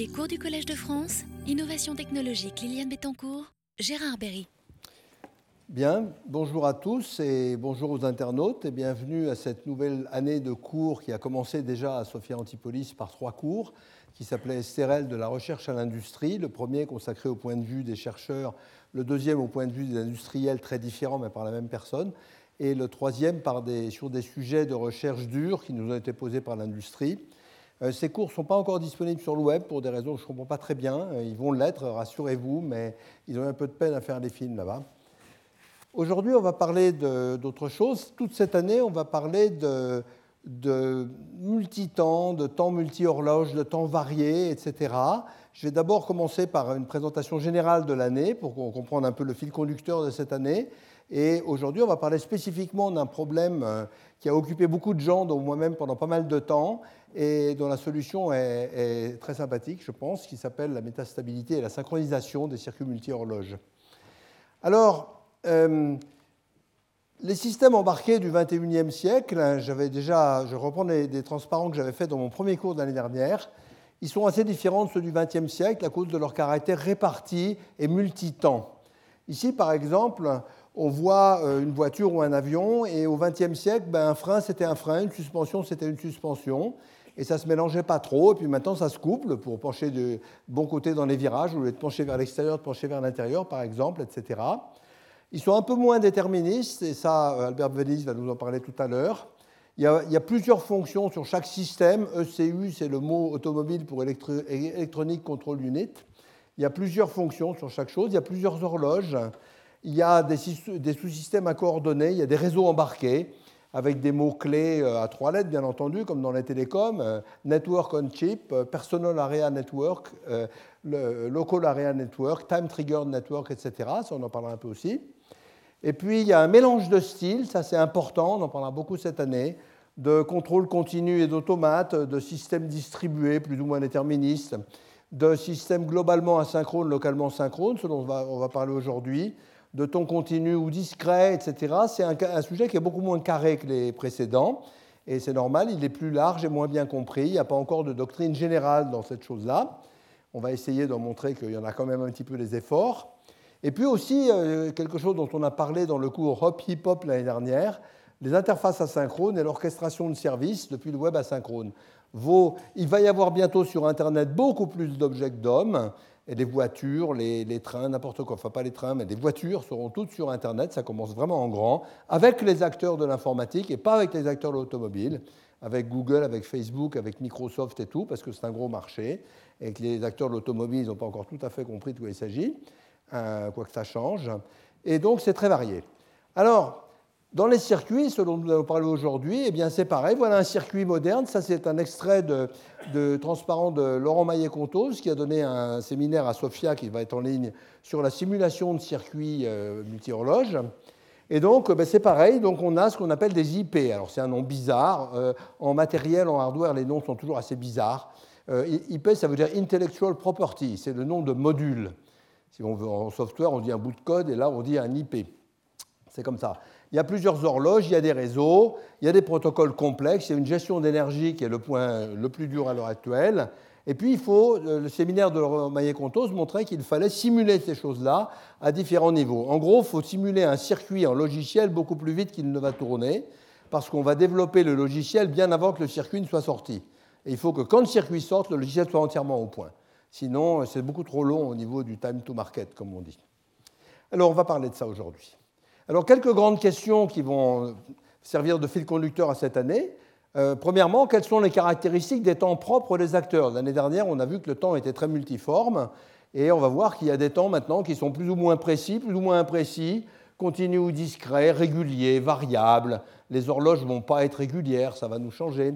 Les cours du Collège de France, Innovation technologique, Liliane Bettencourt, Gérard Berry. Bien, bonjour à tous et bonjour aux internautes et bienvenue à cette nouvelle année de cours qui a commencé déjà à Sophia Antipolis par trois cours qui s'appelaient STRL de la recherche à l'industrie, le premier consacré au point de vue des chercheurs, le deuxième au point de vue des industriels très différents mais par la même personne, et le troisième par sur des sujets de recherche durs qui nous ont été posés par l'industrie. Euh, ces cours ne sont pas encore disponibles sur le web pour des raisons que je ne comprends pas très bien. Euh, ils vont l'être, rassurez-vous, mais ils ont un peu de peine à faire les films là-bas. Aujourd'hui, on va parler d'autre chose. Toute cette année, on va parler de, de multi-temps, de temps multi-horloge, de temps variés, etc. Je vais d'abord commencer par une présentation générale de l'année pour qu'on comprenne un peu le fil conducteur de cette année. Et aujourd'hui, on va parler spécifiquement d'un problème euh, qui a occupé beaucoup de gens, dont moi-même pendant pas mal de temps, et dont la solution est, très sympathique, je pense, qui s'appelle la métastabilité et la synchronisation des circuits multi-horloges. Alors, euh, les systèmes embarqués du 21e siècle, hein, j'avais déjà, je reprends des, transparents que j'avais faits dans mon premier cours de l'année dernière, ils sont assez différents de ceux du 20e siècle à cause de leur caractère réparti et multitemps. Ici, par exemple, on voit euh, une voiture ou un avion, et au 20e siècle, ben, un frein c'était un frein, une suspension c'était une suspension, et ça se mélangeait pas trop, et puis maintenant ça se couple pour pencher de bon côté dans les virages, au lieu de pencher vers l'extérieur, de pencher vers l'intérieur, par exemple, etc. Ils sont un peu moins déterministes, et ça, euh, Albert Venise va nous en parler tout à l'heure. Il, y a plusieurs fonctions sur chaque système. ECU, c'est le mot automobile pour Electronic Control Unit. Il y a plusieurs fonctions sur chaque chose. Il y a plusieurs horloges. Il y a des, sous-systèmes à coordonnées. Il y a des réseaux embarqués avec des mots-clés euh, à trois lettres, bien entendu, comme dans les télécoms, euh, Network on Chip, Personal Area Network, Local Area Network, Time Triggered Network, etc. Ça, on en parlera un peu aussi. Et puis, il y a un mélange de styles, ça c'est important, on en parlera beaucoup cette année, de contrôle continu et d'automates, de systèmes distribués plus ou moins déterministes, de systèmes globalement asynchrones, localement synchrones, ce dont on va, parler aujourd'hui, de ton continu ou discret, etc. C'est un, sujet qui est beaucoup moins carré que les précédents, et c'est normal, il est plus large et moins bien compris. Il n'y a pas encore de doctrine générale dans cette chose-là. On va essayer d'en montrer qu'il y en a quand même un petit peu les efforts. Et puis aussi, euh, quelque chose dont on a parlé dans le cours Hop Hip Hop l'année dernière, les interfaces asynchrones et l'orchestration de services depuis le web asynchrone. il va y avoir bientôt sur Internet beaucoup plus d'objets d'hommes, et les voitures, les, trains, n'importe quoi, enfin pas les trains, mais les voitures seront toutes sur Internet, ça commence vraiment en grand, avec les acteurs de l'informatique et pas avec les acteurs de l'automobile, avec Google, avec Facebook, avec Microsoft et tout, parce que c'est un gros marché, et que les acteurs de l'automobile n'ont pas encore tout à fait compris de quoi il s'agit. Euh, quoi que ça change. Et donc, c'est très varié. Alors, dans les circuits, ce dont nous allons parler aujourd'hui, eh bien, c'est pareil. Voilà un circuit moderne. Ça, c'est un extrait de, transparent de Laurent Maillet-Contos, qui a donné un séminaire à Sofia, qui va être en ligne, sur la simulation de circuits euh, multi-horloges. Et donc, ben, c'est pareil. Donc, on a ce qu'on appelle des IP. Alors, c'est un nom bizarre. Euh, en matériel, en hardware, les noms sont toujours assez bizarres. IP, ça veut dire Intellectual Property. C'est le nom de module. Si on veut en software, on dit un bout de code et là, on dit un IP. C'est comme ça. Il y a plusieurs horloges, il y a des réseaux, il y a des protocoles complexes, il y a une gestion d'énergie qui est le point le plus dur à l'heure actuelle. Et puis, il faut, le séminaire de Maillet-Contos montrait qu'il fallait simuler ces choses-là à différents niveaux. En gros, il faut simuler un circuit en logiciel beaucoup plus vite qu'il ne va tourner, parce qu'on va développer le logiciel bien avant que le circuit ne soit sorti. Et il faut que quand le circuit sorte, le logiciel soit entièrement au point. Sinon, c'est beaucoup trop long au niveau du time to market, comme on dit. Alors, on va parler de ça aujourd'hui. Alors, quelques grandes questions qui vont servir de fil conducteur à cette année. Euh, premièrement, quelles sont les caractéristiques des temps propres des acteurs? L'année dernière, on a vu que le temps était très multiforme, et on va voir qu'il y a des temps maintenant qui sont plus ou moins précis, plus ou moins imprécis, continus ou discrets, réguliers, variables. Les horloges ne vont pas être régulières, ça va nous changer.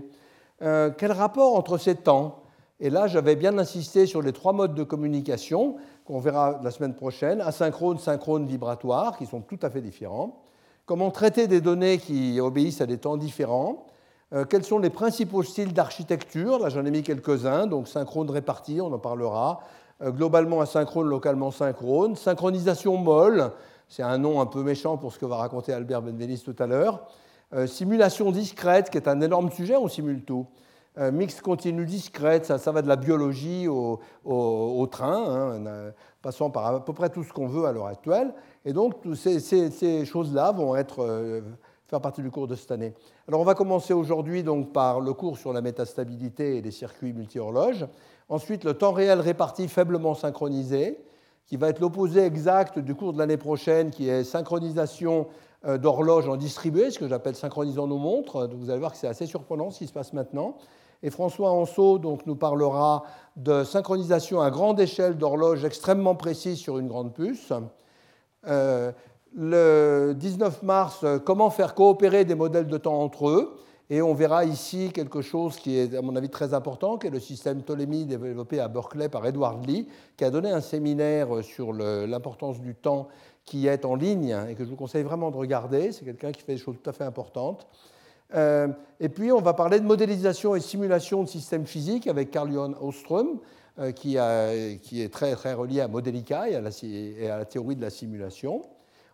Euh, quel rapport entre ces temps? Et là, j'avais bien insisté sur les trois modes de communication qu'on verra la semaine prochaine, asynchrone, synchrone, vibratoire, qui sont tout à fait différents. Comment traiter des données qui obéissent à des temps différents. Euh, quels sont les principaux styles d'architecture Là, j'en ai mis quelques-uns, donc synchrone réparti, on en parlera. Euh, globalement asynchrone, localement synchrone. Synchronisation molle, c'est un nom un peu méchant pour ce que va raconter Albert Benveniste tout à l'heure. Euh, simulation discrète, qui est un énorme sujet, on simule tout. Euh, mix continu discrète, ça, va de la biologie au, train, hein, passant par à peu près tout ce qu'on veut à l'heure actuelle. Et donc, ces, ces, choses-là vont être, euh, faire partie du cours de cette année. Alors, on va commencer aujourd'hui donc par le cours sur la métastabilité et les circuits multi-horloges. Ensuite, le temps réel réparti faiblement synchronisé, qui va être l'opposé exact du cours de l'année prochaine, qui est synchronisation euh, d'horloges en distribué, ce que j'appelle synchronisant nos montres. Vous allez voir que c'est assez surprenant ce qui se passe maintenant. Et François Anceau donc, nous parlera de synchronisation à grande échelle d'horloges extrêmement précises sur une grande puce. Euh, le 19 mars, comment faire coopérer des modèles de temps entre eux. Et on verra ici quelque chose qui est, à mon avis, très important, qui est le système Ptolémée développé à Berkeley par Edward Lee, qui a donné un séminaire sur l'importance du temps qui est en ligne et que je vous conseille vraiment de regarder. C'est quelqu'un qui fait des choses tout à fait importantes. Euh, et puis, on va parler de modélisation et simulation de systèmes physiques avec Carl-Johan Ostrom, euh, qui, est très, très relié à Modelica et à, la, théorie de la simulation.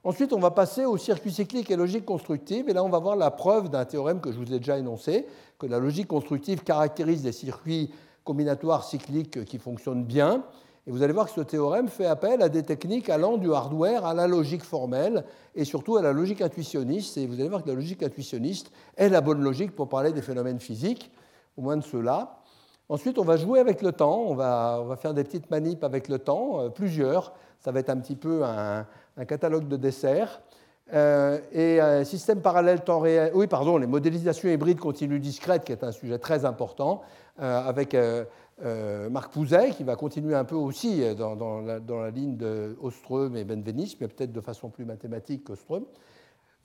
Ensuite, on va passer au circuit cyclique et logique constructive. Et là, on va voir la preuve d'un théorème que je vous ai déjà énoncé, que la logique constructive caractérise des circuits combinatoires cycliques qui fonctionnent bien. Et vous allez voir que ce théorème fait appel à des techniques allant du hardware à la logique formelle et surtout à la logique intuitionniste. Et vous allez voir que la logique intuitionniste est la bonne logique pour parler des phénomènes physiques, au moins de ceux-là. Ensuite, on va jouer avec le temps, on va, faire des petites manips avec le temps, euh, plusieurs. Ça va être un petit peu un, catalogue de desserts. Euh, et un système parallèle temps réel, oui, pardon, les modélisations hybrides continues discrètes, qui est un sujet très important, euh, avec euh, Marc Pouzet, qui va continuer un peu aussi dans, la, ligne de Oström et Benveniste, mais peut-être de façon plus mathématique qu'Oström.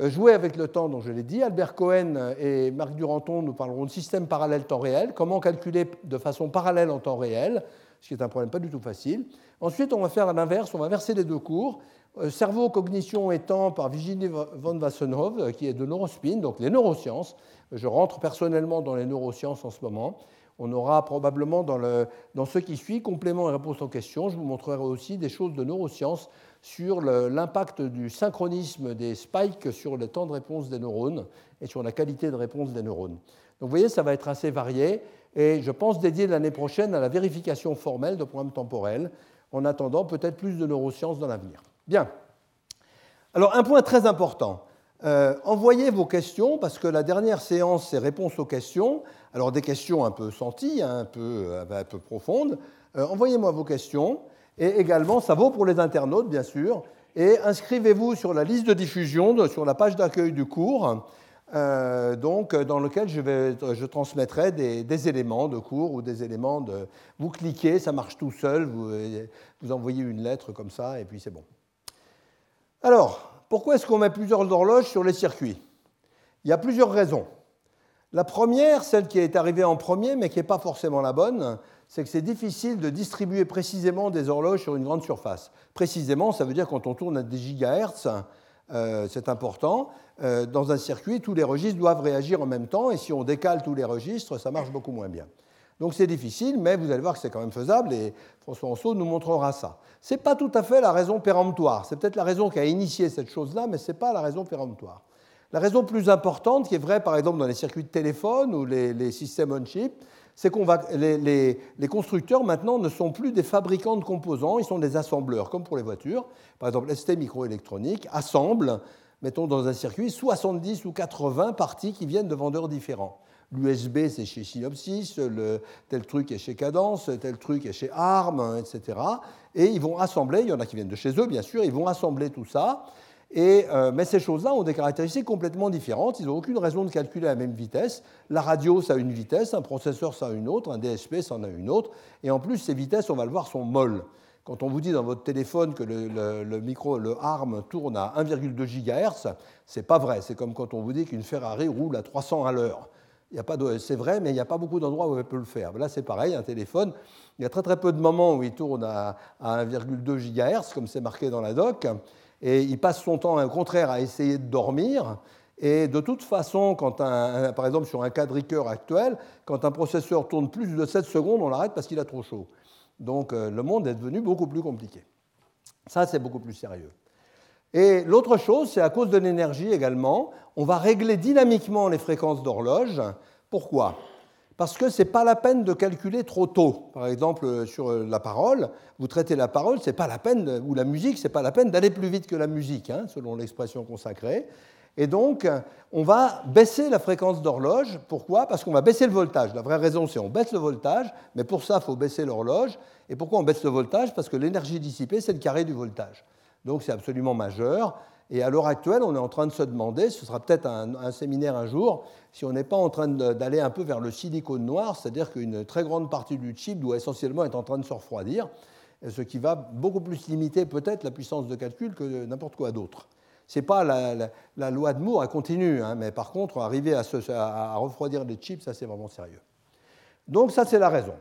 Euh, jouer avec le temps, dont je l'ai dit. Albert Cohen et Marc Duranton nous parleront de système parallèle temps réel, comment calculer de façon parallèle en temps réel, ce qui est un problème pas du tout facile. Ensuite, on va faire l'inverse, on va verser les deux cours. Euh, cerveau, cognition et temps par Virginie von Wassenhoff, qui est de neurospin, donc les neurosciences. Je rentre personnellement dans les neurosciences en ce moment. On aura probablement dans, ce qui suit, complément et réponse aux questions, je vous montrerai aussi des choses de neurosciences sur l'impact du synchronisme des spikes sur le temps de réponse des neurones et sur la qualité de réponse des neurones. Donc vous voyez, ça va être assez varié et je pense dédier l'année prochaine à la vérification formelle de programmes temporels, en attendant peut-être plus de neurosciences dans l'avenir. Bien. Alors un point très important. Euh, envoyez vos questions, parce que la dernière séance, c'est réponse aux questions. Alors des questions un peu senties, hein, un, peu, euh, un peu profondes. Euh, envoyez-moi vos questions. Et également, ça vaut pour les internautes, bien sûr. Et inscrivez-vous sur la liste de diffusion, sur la page d'accueil du cours, donc, dans lequel je, transmettrai des, des, éléments de cours ou des éléments de... Vous cliquez, ça marche tout seul, vous, vous envoyez une lettre comme ça, et puis c'est bon. Alors, pourquoi est-ce qu'on met plusieurs horloges sur les circuits? Il y a plusieurs raisons. La première, celle qui est arrivée en premier, mais qui n'est pas forcément la bonne, c'est que c'est difficile de distribuer précisément des horloges sur une grande surface. Précisément, ça veut dire quand on tourne à des gigahertz, euh, c'est important. Euh, dans un circuit, tous les registres doivent réagir en même temps, et si on décale tous les registres, ça marche beaucoup moins bien. Donc c'est difficile, mais vous allez voir que c'est quand même faisable, et François Anceau nous montrera ça. Ce n'est pas tout à fait la raison péremptoire. C'est peut-être la raison qui a initié cette chose-là, mais ce n'est pas la raison péremptoire. La raison plus importante, qui est vraie par exemple dans les circuits de téléphone ou les, systèmes on-chip, c'est que les, les, constructeurs maintenant ne sont plus des fabricants de composants, ils sont des assembleurs, comme pour les voitures. Par exemple, ST Microélectronique assemble, mettons dans un circuit, 70 ou 80 parties qui viennent de vendeurs différents. L'USB, c'est chez Synopsys, le, tel truc est chez Cadence, tel truc est chez ARM, etc. Et ils vont assembler, il y en a qui viennent de chez eux, bien sûr, ils vont assembler tout ça. Et, euh, mais ces choses-là ont des caractéristiques complètement différentes. Ils n'ont aucune raison de calculer à la même vitesse. La radio, ça a une vitesse, un processeur, ça a une autre, un DSP, ça en a une autre. Et en plus, ces vitesses, on va le voir, sont molles. Quand on vous dit dans votre téléphone que le, micro, le ARM tourne à 1,2 GHz, c'est pas vrai. C'est comme quand on vous dit qu'une Ferrari roule à 300 à l'heure c'est vrai, mais il n'y a pas beaucoup d'endroits où elle peut le faire. Là, c'est pareil, un téléphone, il y a très très peu de moments où il tourne à, 1,2 GHz, comme c'est marqué dans la doc, et il passe son temps, au contraire, à essayer de dormir. Et de toute façon, par exemple sur un quadricœur actuel, quand un processeur tourne plus de 7 secondes, on l'arrête parce qu'il a trop chaud. Donc euh, le monde est devenu beaucoup plus compliqué. Ça, c'est beaucoup plus sérieux. Et l'autre chose, c'est à cause de l'énergie également, on va régler dynamiquement les fréquences d'horloge. Pourquoi? Parce que ce n'est pas la peine de calculer trop tôt. Par exemple, sur la parole, vous traitez la parole, c'est pas la peine, ou la musique, c'est pas la peine d'aller plus vite que la musique, hein, selon l'expression consacrée. Et donc, on va baisser la fréquence d'horloge. Pourquoi? Parce qu'on va baisser le voltage. La vraie raison, c'est on baisse le voltage, mais pour ça, il faut baisser l'horloge. Et pourquoi on baisse le voltage? Parce que l'énergie dissipée, c'est le carré du voltage. Donc, c'est absolument majeur. Et à l'heure actuelle, on est en train de se demander, ce sera peut-être un, séminaire un jour, si on n'est pas en train d'aller un peu vers le silicone noir, c'est-à-dire qu'une très grande partie du chip doit essentiellement être en train de se refroidir, ce qui va beaucoup plus limiter peut-être la puissance de calcul que n'importe quoi d'autre. Ce n'est pas la, loi de Moore, elle continue, hein, mais par contre, arriver à refroidir les chips, ça c'est vraiment sérieux. Donc ça c'est la raison.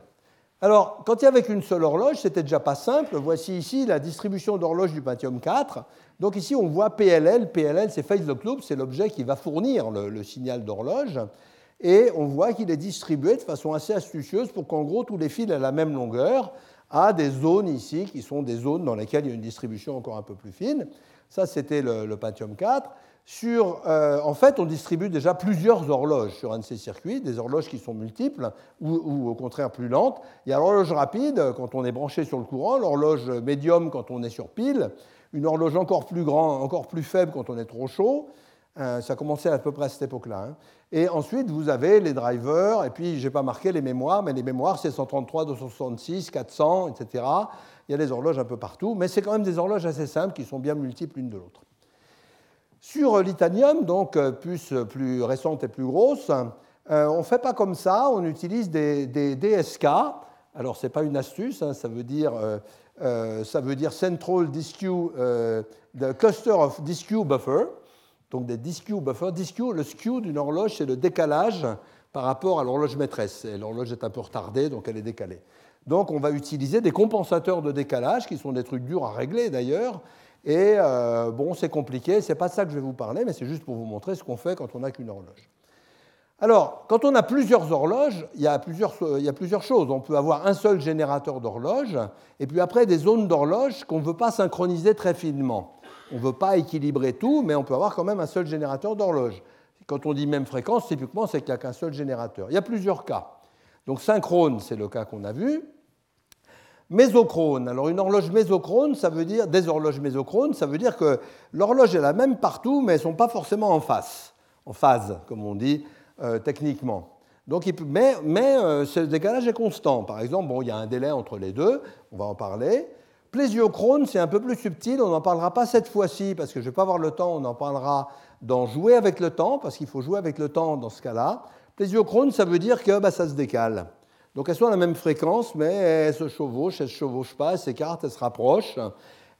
Alors, quand il y avait qu'une seule horloge, c'était déjà pas simple. Voici ici la distribution d'horloges du Pentium 4. Donc ici, on voit PLL. PLL, c'est phase lock loop, c'est l'objet qui va fournir le, signal d'horloge. Et on voit qu'il est distribué de façon assez astucieuse pour qu'en gros, tous les fils aient la même longueur à des zones ici, qui sont des zones dans lesquelles il y a une distribution encore un peu plus fine. Ça, c'était le, le Pentium 4. Euh, en fait, on distribue déjà plusieurs horloges sur un de ces circuits, des horloges qui sont multiples ou, au contraire plus lentes. Il y a l'horloge rapide quand on est branché sur le courant, l'horloge médium quand on est sur pile, une horloge encore plus grande, encore plus faible quand on est trop chaud. Euh, ça a commencé à peu près à cette époque-là. Hein. Et ensuite, vous avez les drivers, et puis, je n'ai pas marqué les mémoires, mais les mémoires, c'est 133, 266, 400, etc. Il y a des horloges un peu partout, mais c'est quand même des horloges assez simples qui sont bien multiples l'une de l'autre. Sur l'itanium, donc euh, puce plus récente et plus grosse, euh, on ne fait pas comme ça, on utilise des, DSK. Alors, ce n'est pas une astuce, hein, ça, veut dire, euh, ça veut dire Central Disque, the Cluster of Disque Buffer. Donc, des Disque Buffer. Disque, le skew d'une horloge, c'est le décalage par rapport à l'horloge maîtresse. L'horloge est un peu retardée, donc elle est décalée. Donc, on va utiliser des compensateurs de décalage, qui sont des trucs durs à régler d'ailleurs, et euh, bon, c'est compliqué, c'est pas ça que je vais vous parler, mais c'est juste pour vous montrer ce qu'on fait quand on n'a qu'une horloge. Alors, quand on a plusieurs horloges, il y a plusieurs, il y a plusieurs choses. On peut avoir un seul générateur d'horloge, et puis après des zones d'horloge qu'on ne veut pas synchroniser très finement. On ne veut pas équilibrer tout, mais on peut avoir quand même un seul générateur d'horloge. Quand on dit même fréquence, typiquement, c'est qu'il n'y a qu'un seul générateur. Il y a plusieurs cas. Donc synchrone, c'est le cas qu'on a vu. Mésochrone. Alors une horloge mésochrone, ça veut dire des horloges mésochrones, ça veut dire que l'horloge est la même partout, mais elles ne sont pas forcément en face, en phase, comme on dit euh, techniquement. Donc, mais, mais euh, ce décalage est constant. Par exemple, bon, il y a un délai entre les deux, on va en parler. Plésiochrone, c'est un peu plus subtil, on n'en parlera pas cette fois-ci parce que je ne vais pas avoir le temps, on en parlera dans jouer avec le temps, parce qu'il faut jouer avec le temps dans ce cas-là. Plésiochrone, ça veut dire que bah, ça se décale. Donc elles sont à la même fréquence, mais elles se chevauchent, elles ne se chevauchent pas, elles s'écartent, elles se rapprochent.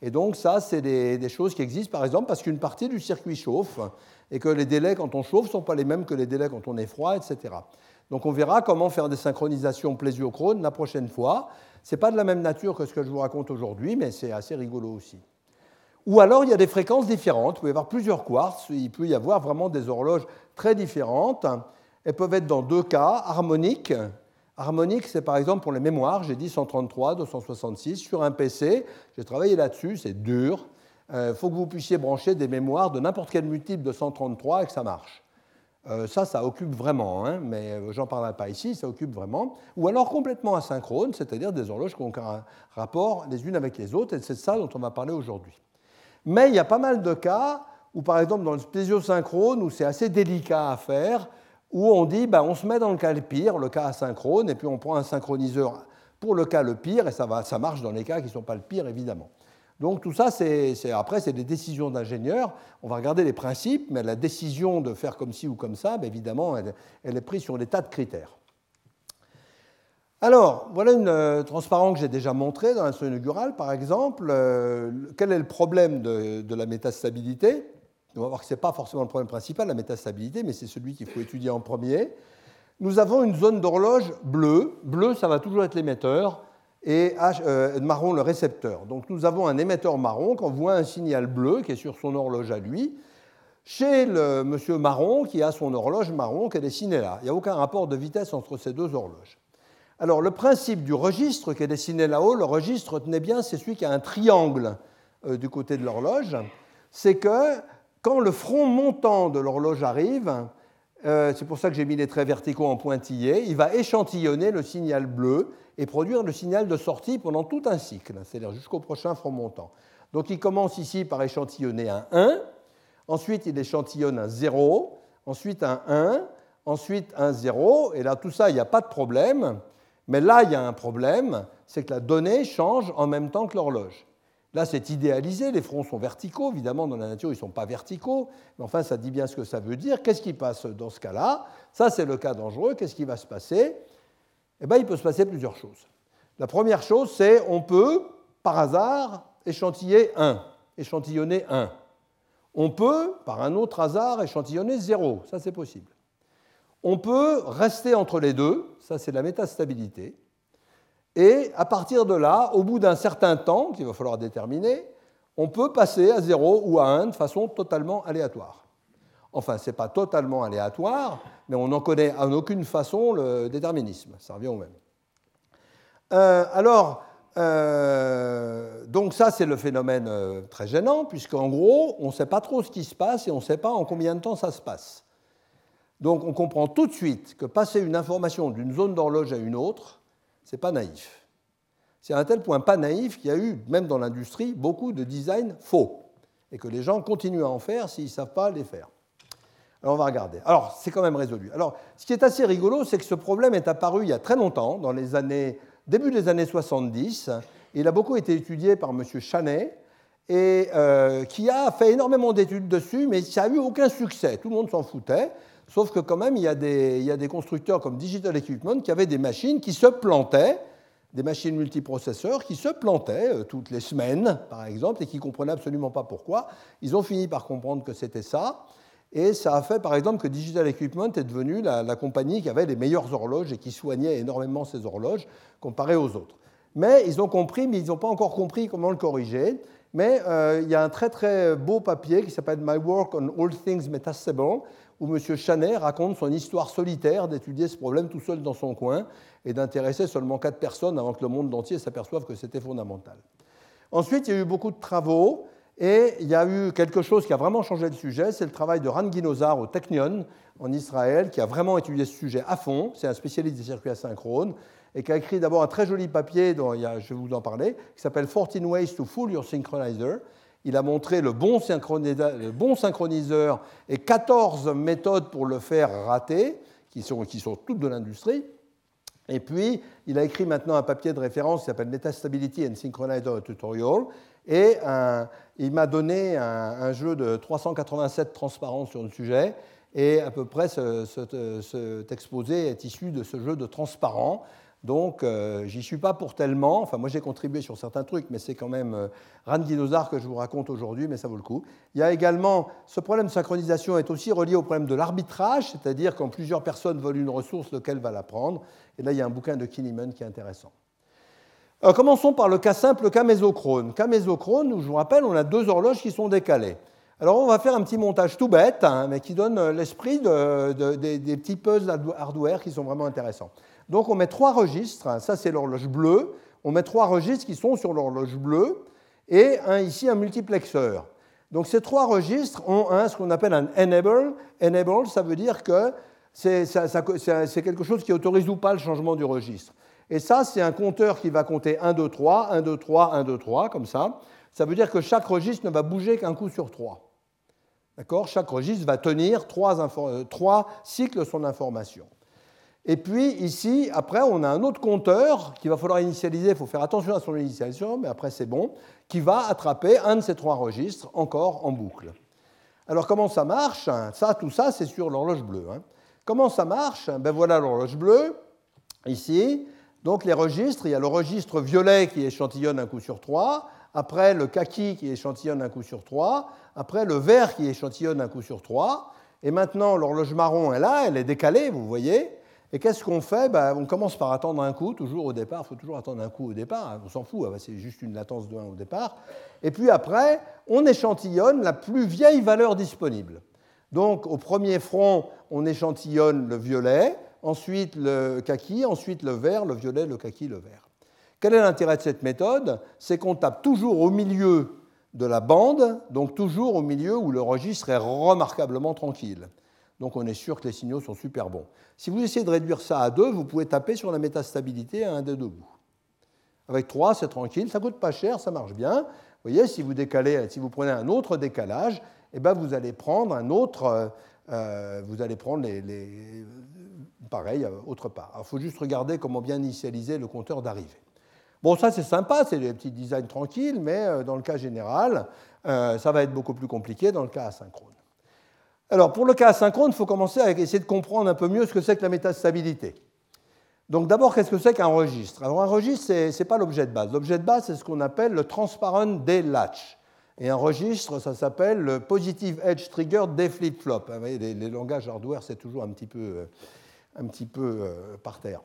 Et donc ça, c'est des, choses qui existent, par exemple, parce qu'une partie du circuit chauffe, et que les délais quand on chauffe ne sont pas les mêmes que les délais quand on est froid, etc. Donc on verra comment faire des synchronisations plésiochrones la prochaine fois. Ce n'est pas de la même nature que ce que je vous raconte aujourd'hui, mais c'est assez rigolo aussi. Ou alors il y a des fréquences différentes, il peut y avoir plusieurs quartz, il peut y avoir vraiment des horloges très différentes. Elles peuvent être dans deux cas, harmoniques, Harmonique, c'est par exemple pour les mémoires, j'ai dit 133, 266. Sur un PC, j'ai travaillé là-dessus, c'est dur. Il euh, faut que vous puissiez brancher des mémoires de n'importe quel multiple de 133 et que ça marche. Euh, ça, ça occupe vraiment, hein, mais euh, j'en parlerai pas ici, ça occupe vraiment. Ou alors complètement asynchrone, c'est-à-dire des horloges qui ont un rapport les unes avec les autres, et c'est ça dont on va parler aujourd'hui. Mais il y a pas mal de cas où, par exemple, dans le spésiosynchrone, où c'est assez délicat à faire, où on dit ben, on se met dans le cas le pire, le cas asynchrone, et puis on prend un synchroniseur pour le cas le pire, et ça, va, ça marche dans les cas qui ne sont pas le pire, évidemment. Donc tout ça, c'est, après, c'est des décisions d'ingénieurs. On va regarder les principes, mais la décision de faire comme ci ou comme ça, ben, évidemment, elle, est prise sur des tas de critères. Alors, voilà une euh, transparence que j'ai déjà montrée dans la leçon inaugurale, par exemple. Euh, quel est le problème de, de la métastabilité? On va voir que ce n'est pas forcément le problème principal, la métastabilité, mais c'est celui qu'il faut étudier en premier. Nous avons une zone d'horloge bleue. Bleu, ça va toujours être l'émetteur, et euh, marron, le récepteur. Donc nous avons un émetteur marron qu'on voit un signal bleu qui est sur son horloge à lui, chez le monsieur marron qui a son horloge marron qui est dessiné là. Il n'y a aucun rapport de vitesse entre ces deux horloges. Alors le principe du registre qui est dessiné là-haut, le registre, tenez bien, c'est celui qui a un triangle euh, du côté de l'horloge, c'est que quand le front montant de l'horloge arrive, euh, c'est pour ça que j'ai mis les traits verticaux en pointillés, il va échantillonner le signal bleu et produire le signal de sortie pendant tout un cycle, c'est-à-dire jusqu'au prochain front montant. Donc il commence ici par échantillonner un 1, ensuite il échantillonne un 0, ensuite un 1, ensuite un 0, et là tout ça, il n'y a pas de problème, mais là il y a un problème, c'est que la donnée change en même temps que l'horloge. Là, c'est idéalisé, les fronts sont verticaux, évidemment, dans la nature, ils ne sont pas verticaux, mais enfin, ça dit bien ce que ça veut dire. Qu'est-ce qui passe dans ce cas-là? Ça, c'est le cas dangereux. Qu'est-ce qui va se passer? Eh bien, il peut se passer plusieurs choses. La première chose, c'est on peut, par hasard, échantiller 1, échantillonner 1. On peut, par un autre hasard, échantillonner 0. Ça, c'est possible. On peut rester entre les deux. Ça, c'est la métastabilité. Et à partir de là, au bout d'un certain temps, qu'il va falloir déterminer, on peut passer à 0 ou à 1 de façon totalement aléatoire. Enfin, ce n'est pas totalement aléatoire, mais on n'en connaît en aucune façon le déterminisme. Ça revient au même. Euh, alors, euh, donc ça, c'est le phénomène euh, très gênant, puisqu'en gros, on ne sait pas trop ce qui se passe et on ne sait pas en combien de temps ça se passe. Donc on comprend tout de suite que passer une information d'une zone d'horloge à une autre, c'est pas naïf. C'est à un tel point pas naïf qu'il y a eu, même dans l'industrie, beaucoup de designs faux, et que les gens continuent à en faire s'ils ne savent pas les faire. Alors on va regarder. Alors c'est quand même résolu. Alors ce qui est assez rigolo, c'est que ce problème est apparu il y a très longtemps, dans les années, début des années 70. Il a beaucoup été étudié par M. Chanet, et euh, qui a fait énormément d'études dessus, mais ça n'a eu aucun succès. Tout le monde s'en foutait. Sauf que quand même, il y, a des, constructeurs comme Digital Equipment qui avaient des machines qui se plantaient, des machines multiprocesseurs qui se plantaient euh, toutes les semaines, par exemple, et qui ne comprenaient absolument pas pourquoi. Ils ont fini par comprendre que c'était ça. Et ça a fait, par exemple, que Digital Equipment est devenue la, compagnie qui avait les meilleures horloges et qui soignait énormément ses horloges comparé aux autres. Mais ils ont compris, mais ils n'ont pas encore compris comment le corriger. Mais euh, il y a un très très beau papier qui s'appelle My Work on All Things Metastable, où M. Chanet raconte son histoire solitaire d'étudier ce problème tout seul dans son coin et d'intéresser seulement quatre personnes avant que le monde entier s'aperçoive que c'était fondamental. Ensuite, il y a eu beaucoup de travaux et il y a eu quelque chose qui a vraiment changé le sujet, c'est le travail de Ran Ginozar au Technion en Israël, qui a vraiment étudié ce sujet à fond. C'est un spécialiste des circuits asynchrones et qui a écrit d'abord un très joli papier, dont je vais vous en parler, qui s'appelle 14 Ways to Fool Your Synchronizer, il a montré le bon, synchroniseur et 14 méthodes pour le faire rater, qui sont, toutes de l'industrie. Et puis, il a écrit maintenant un papier de référence qui s'appelle Metastability and Synchronizer Tutorial. Et il m'a donné un, jeu de 387 transparents sur le sujet. Et à peu près, cet exposé est issu de ce jeu de transparents. Donc, euh, j'y suis pas pour tellement. Enfin, moi, j'ai contribué sur certains trucs, mais c'est quand même euh, Ran que je vous raconte aujourd'hui, mais ça vaut le coup. Il y a également, ce problème de synchronisation est aussi relié au problème de l'arbitrage, c'est-à-dire quand plusieurs personnes veulent une ressource, lequel va la prendre. Et là, il y a un bouquin de Kinneman qui est intéressant. Euh, commençons par le cas simple, le cas mésochrone. Cas mésochrone, où je vous rappelle, on a deux horloges qui sont décalées. Alors, on va faire un petit montage tout bête, hein, mais qui donne euh, l'esprit des petits puzzles hardware qui sont vraiment intéressants. Donc on met trois registres, ça c'est l'horloge bleue, on met trois registres qui sont sur l'horloge bleue, et un, ici un multiplexeur. Donc ces trois registres ont un, ce qu'on appelle un enable. Enable, ça veut dire que c'est quelque chose qui autorise ou pas le changement du registre. Et ça, c'est un compteur qui va compter 1, 2, 3, 1, 2, 3, 1, 2, 3, comme ça. Ça veut dire que chaque registre ne va bouger qu'un coup sur trois. D'accord? Chaque registre va tenir trois, euh, trois cycles son information. Et puis ici, après, on a un autre compteur qu'il va falloir initialiser, il faut faire attention à son initialisation, mais après c'est bon, qui va attraper un de ces trois registres encore en boucle. Alors comment ça marche? Ça, tout ça, c'est sur l'horloge bleue. Hein. Comment ça marche? Ben voilà l'horloge bleue, ici. Donc les registres, il y a le registre violet qui échantillonne un coup sur trois, après le kaki qui échantillonne un coup sur trois, après le vert qui échantillonne un coup sur trois, et maintenant l'horloge marron est là, elle est décalée, vous voyez, et qu'est-ce qu'on fait? Ben, On commence par attendre un coup, toujours au départ, il faut toujours attendre un coup au départ, hein, on s'en fout, hein, c'est juste une latence de 1 au départ. Et puis après, on échantillonne la plus vieille valeur disponible. Donc au premier front, on échantillonne le violet, ensuite le kaki, ensuite le vert, le violet, le kaki, le vert. Quel est l'intérêt de cette méthode? C'est qu'on tape toujours au milieu de la bande, donc toujours au milieu où le registre est remarquablement tranquille. Donc on est sûr que les signaux sont super bons. Si vous essayez de réduire ça à 2, vous pouvez taper sur la métastabilité à un des deux bouts. Avec 3, c'est tranquille, ça coûte pas cher, ça marche bien. Vous voyez, si vous décalez, si vous prenez un autre décalage, eh ben vous allez prendre un autre, euh, euh, vous allez prendre les, pareil euh, autre part. il faut juste regarder comment bien initialiser le compteur d'arrivée. Bon, ça c'est sympa, c'est des petits designs tranquilles, mais dans le cas général, ça va être beaucoup plus compliqué dans le cas asynchrone. Alors, pour le cas asynchrone, il faut commencer à essayer de comprendre un peu mieux ce que c'est que la métastabilité. Donc d'abord, qu'est-ce que c'est qu'un registre? Alors un registre, ce n'est pas l'objet de base. L'objet de base, c'est ce qu'on appelle le transparent day latch. Et un registre, ça s'appelle le positive edge trigger day flip-flop. Vous voyez, les, langages hardware, c'est toujours un petit peu, euh, un petit peu euh, par terre.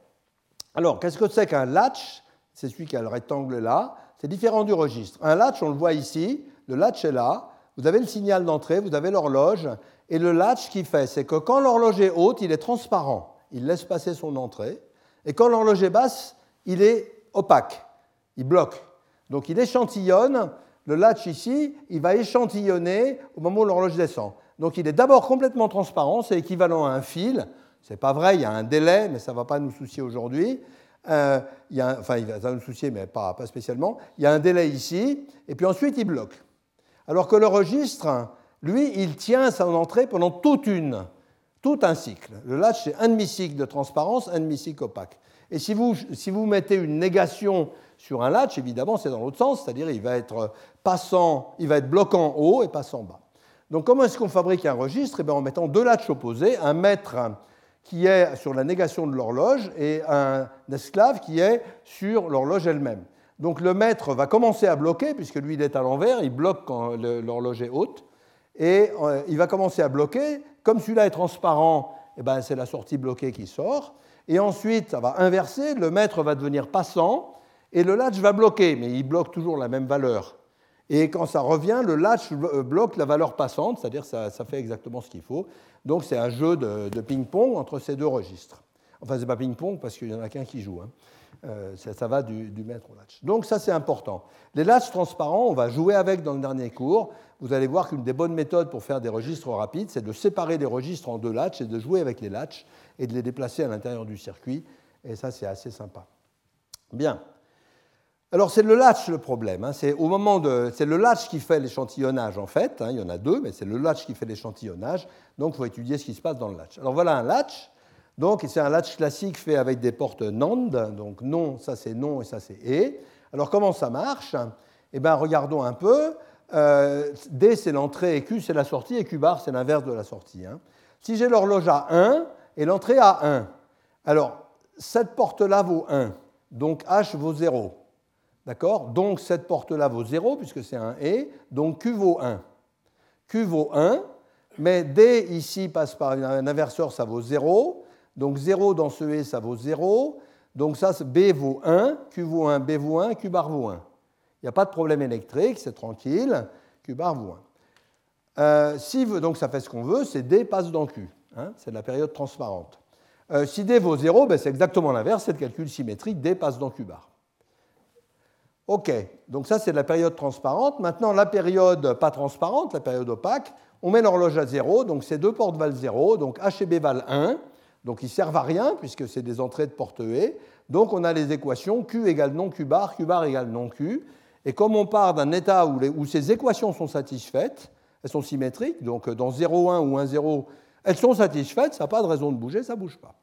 Alors, qu'est-ce que c'est qu'un latch? C'est celui qui a le rectangle là. C'est différent du registre. Un latch, on le voit ici. Le latch est là. Vous avez le signal d'entrée, vous avez l'horloge. Et le latch, ce qu'il fait, c'est que quand l'horloge est haute, il est transparent. Il laisse passer son entrée. Et quand l'horloge est basse, il est opaque, il bloque. Donc il échantillonne, le latch ici, il va échantillonner au moment où l'horloge descend. Donc il est d'abord complètement transparent, c'est équivalent à un fil. Ce n'est pas vrai, il y a un délai, mais ça ne va pas nous soucier aujourd'hui. Euh, enfin, il va nous soucier, mais pas, pas spécialement. Il y a un délai ici, et puis ensuite il bloque. Alors que le registre, lui, il tient son entrée pendant toute une tout un cycle. Le latch, c'est un demi-cycle de transparence, un demi-cycle opaque. Et si vous, si vous mettez une négation sur un latch, évidemment, c'est dans l'autre sens, c'est-à-dire il va être passant, il va être bloquant haut et passant bas. Donc comment est-ce qu'on fabrique un registre? Eh En mettant deux latches opposés, un maître qui est sur la négation de l'horloge et un esclave qui est sur l'horloge elle-même. Donc le maître va commencer à bloquer, puisque lui il est à l'envers, il bloque quand l'horloge est haute, et euh, il va commencer à bloquer comme celui-là est transparent, eh ben, c'est la sortie bloquée qui sort. Et ensuite, ça va inverser, le maître va devenir passant, et le latch va bloquer, mais il bloque toujours la même valeur. Et quand ça revient, le latch euh, bloque la valeur passante, c'est-à-dire ça, ça fait exactement ce qu'il faut. Donc c'est un jeu de, ping-pong entre ces deux registres. Enfin, ce n'est pas ping-pong parce qu'il n'y en a qu'un qui joue. Hein. Euh, ça, va du, du, maître au latch. Donc ça, c'est important. Les latches transparents, on va jouer avec dans le dernier cours vous allez voir qu'une des bonnes méthodes pour faire des registres rapides, c'est de séparer les registres en deux latches et de jouer avec les latches et de les déplacer à l'intérieur du circuit. Et ça, c'est assez sympa. Bien. Alors, c'est le latch le problème. Hein. C'est, au moment de, c'est le latch qui fait l'échantillonnage, en fait. Hein. Il y en a deux, mais c'est le latch qui fait l'échantillonnage. Donc, il faut étudier ce qui se passe dans le latch. Alors, voilà un latch. Donc, c'est un latch classique fait avec des portes NAND. Donc, non, ça c'est non et ça c'est et. Alors, comment ça marche? Eh bien, regardons un peu. Euh, D, c'est l'entrée et Q, c'est la sortie, et Q bar, c'est l'inverse de la sortie. Hein. Si j'ai l'horloge à 1 et l'entrée à 1, alors cette porte-là vaut 1, donc H vaut 0. D'accord? Donc cette porte-là vaut 0, puisque c'est un et, donc Q vaut 1. Q vaut 1, mais D ici passe par un inverseur, ça vaut 0. Donc 0 dans ce et, ça vaut 0. Donc ça, B vaut 1, Q vaut 1, B vaut 1, Q bar vaut 1. Il n'y a pas de problème électrique, c'est tranquille. Q bar vaut 1. Euh, si, donc ça fait ce qu'on veut, c'est D passe dans Q. Hein, c'est la période transparente. Euh, si D vaut 0, ben c'est exactement l'inverse, c'est le calcul symétrique, D passe dans Q bar. OK, donc ça c'est la période transparente. Maintenant, la période pas transparente, la période opaque, on met l'horloge à 0, donc ces deux portes valent 0, donc H et B valent 1, donc ils servent à rien puisque c'est des entrées de porte E. Donc on a les équations Q égale non Q bar, Q bar égale non Q. Et comme on part d'un état où, ces équations sont satisfaites, elles sont symétriques, donc euh, dans 0,1 ou 1,0, elles sont satisfaites, ça n'a pas de raison de bouger, ça ne bouge pas.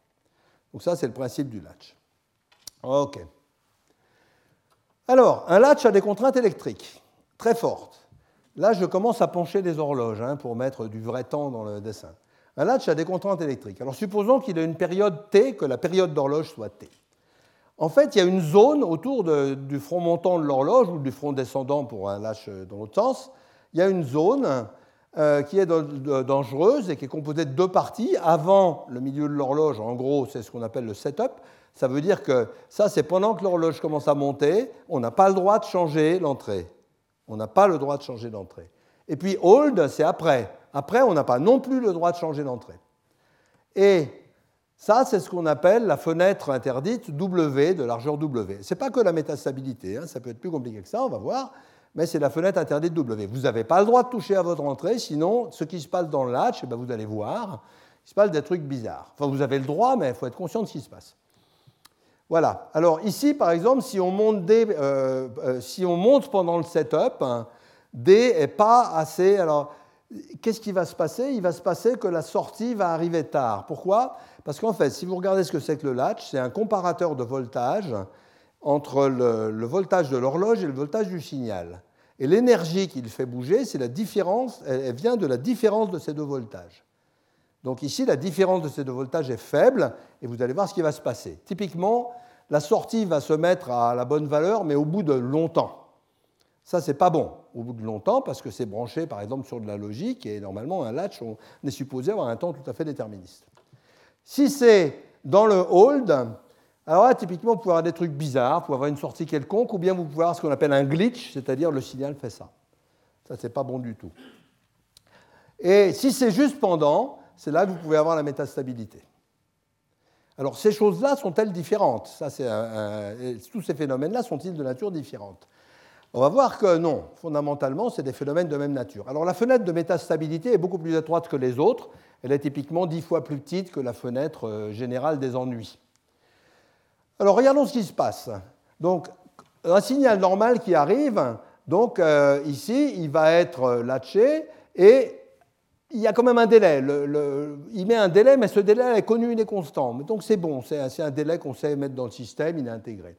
Donc ça, c'est le principe du latch. OK. Alors, un latch a des contraintes électriques très fortes. Là, je commence à pencher les horloges hein, pour mettre du vrai temps dans le dessin. Un latch a des contraintes électriques. Alors, supposons qu'il a une période T, que la période d'horloge soit T. En fait, il y a une zone autour du front montant de l'horloge ou du front descendant pour un lâche dans l'autre sens. Il y a une zone euh, qui est dangereuse et qui est composée de deux parties. Avant le milieu de l'horloge, en gros, c'est ce qu'on appelle le setup. Ça veut dire que ça, c'est pendant que l'horloge commence à monter, on n'a pas le droit de changer l'entrée. On n'a pas le droit de changer l'entrée. Et puis hold, c'est après. Après, on n'a pas non plus le droit de changer l'entrée. Et ça, c'est ce qu'on appelle la fenêtre interdite W de largeur W. Ce n'est pas que la métastabilité, hein, ça peut être plus compliqué que ça, on va voir, mais c'est la fenêtre interdite W. Vous n'avez pas le droit de toucher à votre entrée, sinon ce qui se passe dans le latch, eh ben, vous allez voir, Il se passe des trucs bizarres. Enfin, vous avez le droit, mais il faut être conscient de ce qui se passe. Voilà. Alors ici, par exemple, si on monte, euh, euh, pendant le setup, hein, D n'est pas assez. Alors, qu'est-ce qui va se passer? Il va se passer que la sortie va arriver tard. Pourquoi? Parce qu'en fait, si vous regardez ce que c'est que le latch, c'est un comparateur de voltage entre le, voltage de l'horloge et le voltage du signal. Et l'énergie qui le fait bouger, c'est la différence, elle vient de la différence de ces deux voltages. Donc ici, la différence de ces deux voltages est faible, et vous allez voir ce qui va se passer. Typiquement, la sortie va se mettre à la bonne valeur, mais au bout de longtemps. Ça, c'est pas bon au bout de longtemps, parce que c'est branché, par exemple, sur de la logique, et normalement, un latch, on est supposé avoir un temps tout à fait déterministe. Si c'est dans le hold, alors là, typiquement, vous pouvez avoir des trucs bizarres, vous pouvez avoir une sortie quelconque, ou bien vous pouvez avoir ce qu'on appelle un glitch, c'est-à-dire le signal fait ça. Ça, c'est pas bon du tout. Et si c'est juste pendant, c'est là que vous pouvez avoir la métastabilité. Alors ces choses-là sont-elles différentes? Ça, Tous ces phénomènes-là sont-ils de nature différente? On va voir que non, fondamentalement, c'est des phénomènes de même nature. Alors la fenêtre de métastabilité est beaucoup plus étroite que les autres. Elle est typiquement dix fois plus petite que la fenêtre euh, générale des ennuis. Alors regardons ce qui se passe. Donc un signal normal qui arrive, donc euh, ici, il va être latché et il y a quand même un délai. il met un délai, mais ce délai est connu, il est constant. Donc c'est bon, c'est un délai qu'on sait mettre dans le système, il est intégré.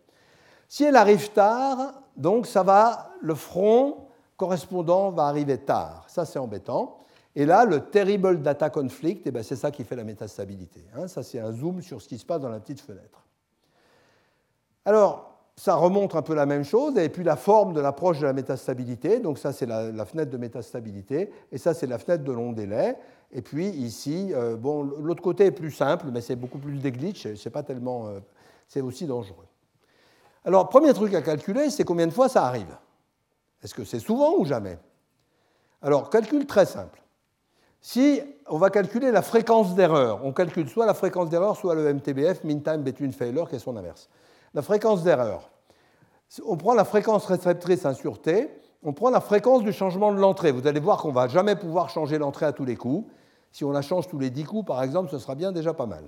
Si elle arrive tard, donc ça va, le front correspondant va arriver tard. Ça, c'est embêtant. Et là, le terrible data conflict, eh ben, c'est ça qui fait la métastabilité. Hein. Ça, c'est un zoom sur ce qui se passe dans la petite fenêtre. Alors, ça remonte un peu la même chose, et puis la forme de l'approche de la métastabilité, donc ça c'est la, fenêtre de métastabilité, et ça c'est la fenêtre de long délai, et puis ici, euh, bon, l'autre côté est plus simple, mais c'est beaucoup plus des glitches, c'est pas tellement, euh, c'est aussi dangereux. Alors, premier truc à calculer, c'est combien de fois ça arrive. Est-ce que c'est souvent ou jamais? Alors, calcul très simple. Si on va calculer la fréquence d'erreur, on calcule soit la fréquence d'erreur, soit le MTBF, mean time between failure, qui est son inverse la fréquence d'erreur. On prend la fréquence réceptrice 1 sur T, on prend la fréquence du changement de l'entrée. Vous allez voir qu'on ne va jamais pouvoir changer l'entrée à tous les coups. Si on la change tous les 10 coups, par exemple, ce sera bien déjà pas mal.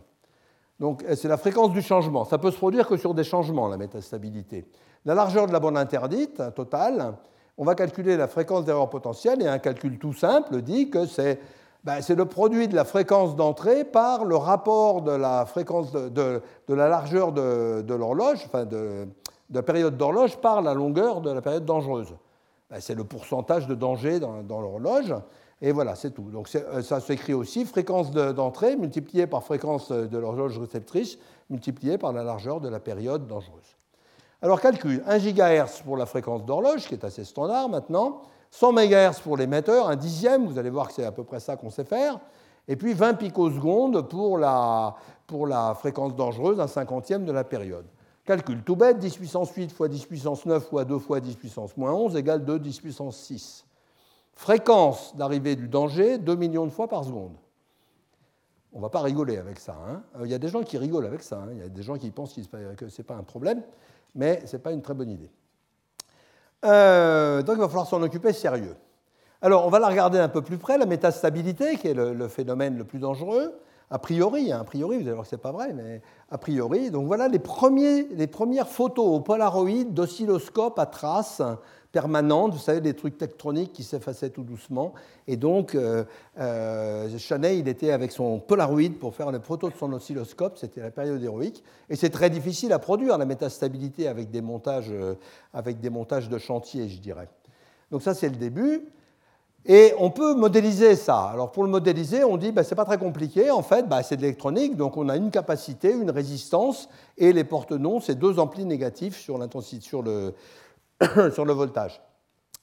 Donc c'est la fréquence du changement. Ça peut se produire que sur des changements, la métastabilité. La largeur de la bande interdite totale, on va calculer la fréquence d'erreur potentielle et un calcul tout simple dit que c'est ben, le produit de la fréquence d'entrée par le rapport de la fréquence de, la largeur de, l'horloge, enfin de, la période d'horloge par la longueur de la période dangereuse. Ben, c'est le pourcentage de danger dans, l'horloge. Et voilà, c'est tout. Donc euh, ça s'écrit aussi fréquence d'entrée multipliée par fréquence de l'horloge réceptrice multipliée par la largeur de la période dangereuse. Alors calcul, 1 GHz pour la fréquence d'horloge, qui est assez standard maintenant, 100 MHz pour l'émetteur, un dixième, vous allez voir que c'est à peu près ça qu'on sait faire, et puis 20 picosecondes pour la, pour la fréquence dangereuse, un cinquantième de la période. Calcul tout bête, 10 puissance 8 fois 10 puissance 9 fois 2 fois 10 puissance moins 11 égale 2 10 puissance 6. Fréquence d'arrivée du danger, 2 millions de fois par seconde. On ne va pas rigoler avec ça. Hein. Euh, il y a des gens qui rigolent avec ça. Hein. Il y a des gens qui pensent que ce n'est pas un problème, mais ce n'est pas une très bonne idée. Euh, donc il va falloir s'en occuper sérieux. Alors on va la regarder un peu plus près, la métastabilité, qui est le, phénomène le plus dangereux, a priori, hein, a priori, vous allez voir que ce n'est pas vrai, mais a priori. Donc voilà les, premiers, les premières photos au Polaroid d'oscilloscope à traces permanente, vous savez, des trucs tectroniques qui s'effaçaient tout doucement. Et donc, euh, euh, il était avec son Polaroid pour faire les photos de son oscilloscope, c'était la période héroïque. Et c'est très difficile à produire, la métastabilité, avec des montages, euh, avec des montages de chantier, je dirais. Donc ça, c'est le début. Et on peut modéliser ça. Alors pour le modéliser, on dit ben, c'est pas très compliqué. En fait, ben, c'est de l'électronique, donc on a une capacité, une résistance, et les porte-noms, c'est deux amplis négatifs sur l'intensité, sur le, sur le voltage.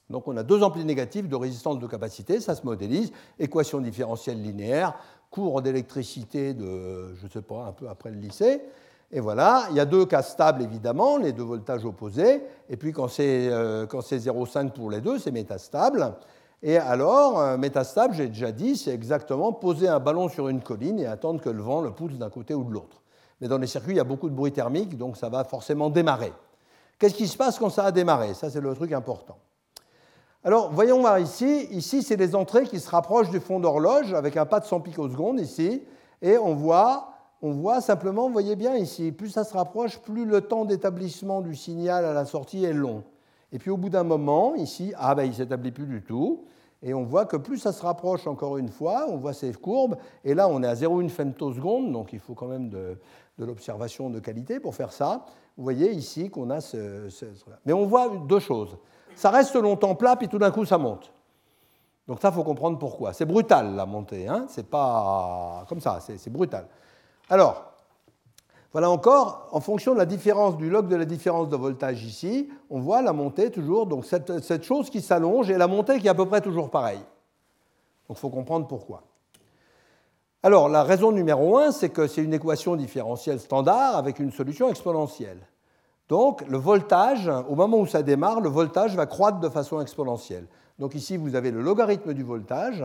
Donc on a deux amplis négatifs de résistance de capacité, ça se modélise, équation différentielle linéaire, cours d'électricité de, je ne sais pas, un peu après le lycée. Et voilà, il y a deux cas stables évidemment, les deux voltages opposés, et puis quand c'est euh, 0,5 pour les deux, c'est métastable. Et alors, euh, métastable, j'ai déjà dit, c'est exactement poser un ballon sur une colline et attendre que le vent le pousse d'un côté ou de l'autre. Mais dans les circuits, il y a beaucoup de bruit thermique, donc ça va forcément démarrer. Qu'est-ce qui se passe quand ça a démarré? Ça, c'est le truc important. Alors, voyons voir ici. Ici, c'est les entrées qui se rapprochent du fond d'horloge avec un pas de 100 picosecondes ici. Et on voit, on voit simplement, vous voyez bien ici, plus ça se rapproche, plus le temps d'établissement du signal à la sortie est long. Et puis au bout d'un moment, ici, ah ben il ne s'établit plus du tout. Et on voit que plus ça se rapproche encore une fois, on voit ces courbes, et là on est à 0,1 femtoseconde, donc il faut quand même de, l'observation de qualité pour faire ça. Vous voyez ici qu'on a ce, Mais on voit deux choses. Ça reste longtemps plat, puis tout d'un coup ça monte. Donc ça, il faut comprendre pourquoi. C'est brutal la montée, hein c'est pas comme ça, c'est brutal. Alors, voilà encore, en fonction de la différence du log de la différence de voltage ici, on voit la montée toujours, donc cette, chose qui s'allonge et la montée qui est à peu près toujours pareille. Donc il faut comprendre pourquoi. Alors la raison numéro 1, c'est que c'est une équation différentielle standard avec une solution exponentielle. Donc le voltage, au moment où ça démarre, le voltage va croître de façon exponentielle. Donc ici, vous avez le logarithme du voltage,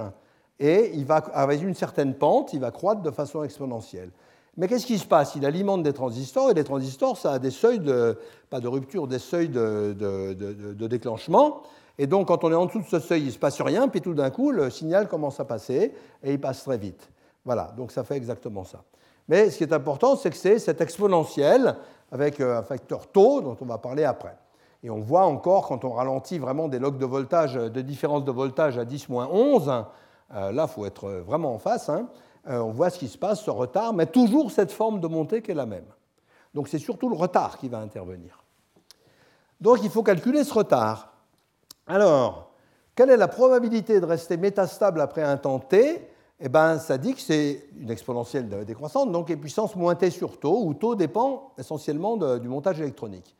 et il va, avec une certaine pente, il va croître de façon exponentielle. Mais qu'est-ce qui se passe? Il alimente des transistors et les transistors, ça a des seuils de, pas de rupture, des seuils de, déclenchement. Et donc, quand on est en dessous de ce seuil, il ne se passe rien, puis tout d'un coup, le signal commence à passer et il passe très vite. Voilà, donc ça fait exactement ça. Mais ce qui est important, c'est que c'est cette exponentielle avec euh, un facteur taux dont on va parler après. Et on voit encore, quand on ralentit vraiment des logs de voltage, de différence de voltage à 10-11, euh, là, il faut être vraiment en face. Hein, euh, on voit ce qui se passe, ce retard, mais toujours cette forme de montée qui est la même. Donc c'est surtout le retard qui va intervenir. Donc il faut calculer ce retard. Alors, quelle est la probabilité de rester métastable après un temps t eh bien, ça dit que c'est une exponentielle décroissante, donc est puissance moins sur taux, où taux dépend essentiellement du montage électronique.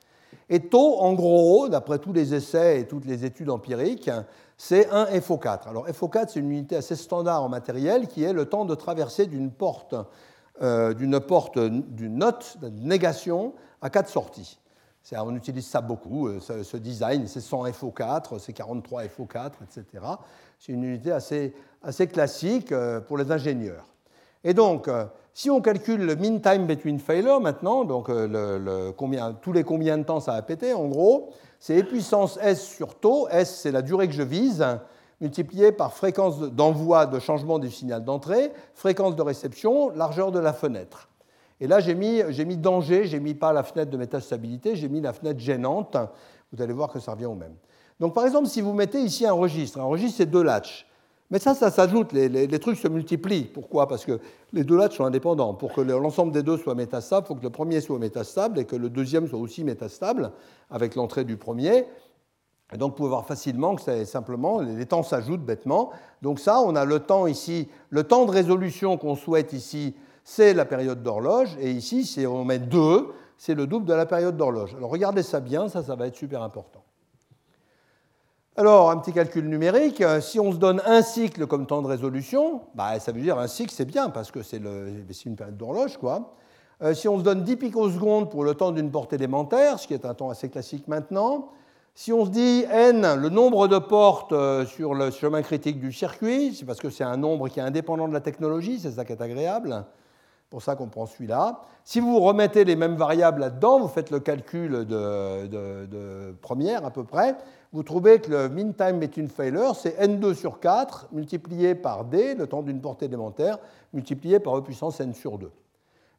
Et taux, en gros, d'après tous les essais et toutes les études empiriques, c'est un FO4. Alors FO4, c'est une unité assez standard en matériel qui est le temps de traverser d'une porte, euh, d'une porte, d'une note, d'une négation à quatre sorties. On utilise ça beaucoup, euh, ce, design, c'est 100 FO4, c'est 43 FO4, etc. C'est une unité assez, classique euh, pour les ingénieurs. Et donc, si on calcule le mean time between failure maintenant, donc combien, tous les combien de temps ça a pété, en gros, c'est E puissance S sur taux, S c'est la durée que je vise, multiplié par fréquence d'envoi de changement du signal d'entrée, fréquence de réception, largeur de la fenêtre. Et là, j'ai mis, mis danger, j'ai mis pas la fenêtre de métastabilité, j'ai mis la fenêtre gênante. Vous allez voir que ça revient au même. Donc, par exemple, si vous mettez ici un registre, un registre, c'est deux latches. Mais ça, ça s'ajoute, les, trucs se multiplient. Pourquoi? Parce que les deux latches sont indépendants. Pour que l'ensemble des deux soit métastable, il faut que le premier soit métastable et que le deuxième soit aussi métastable avec l'entrée du premier. Et donc, vous pouvez voir facilement que c'est simplement, les temps s'ajoutent bêtement. Donc ça, on a le temps ici, le temps de résolution qu'on souhaite ici, c'est la période d'horloge. Et ici, si on met 2, c'est le double de la période d'horloge. Alors regardez ça bien, ça, ça va être super important. Alors, un petit calcul numérique, euh, si on se donne un cycle comme temps de résolution, bah, ça veut dire un cycle, c'est bien, parce que c'est une période d'horloge. quoi. Euh, si on se donne 10 picosecondes pour le temps d'une porte élémentaire, ce qui est un temps assez classique maintenant, si on se dit n, le nombre de portes euh, sur le chemin critique du circuit, c'est parce que c'est un nombre qui est indépendant de la technologie, c'est ça qui est agréable, pour ça qu'on prend celui-là. Si vous remettez les mêmes variables là-dedans, vous faites le calcul de, de première à peu près, vous trouvez que le mean time between failure, c'est n2 sur 4 multiplié par d, le temps d'une portée élémentaire, multiplié par e puissance n sur 2.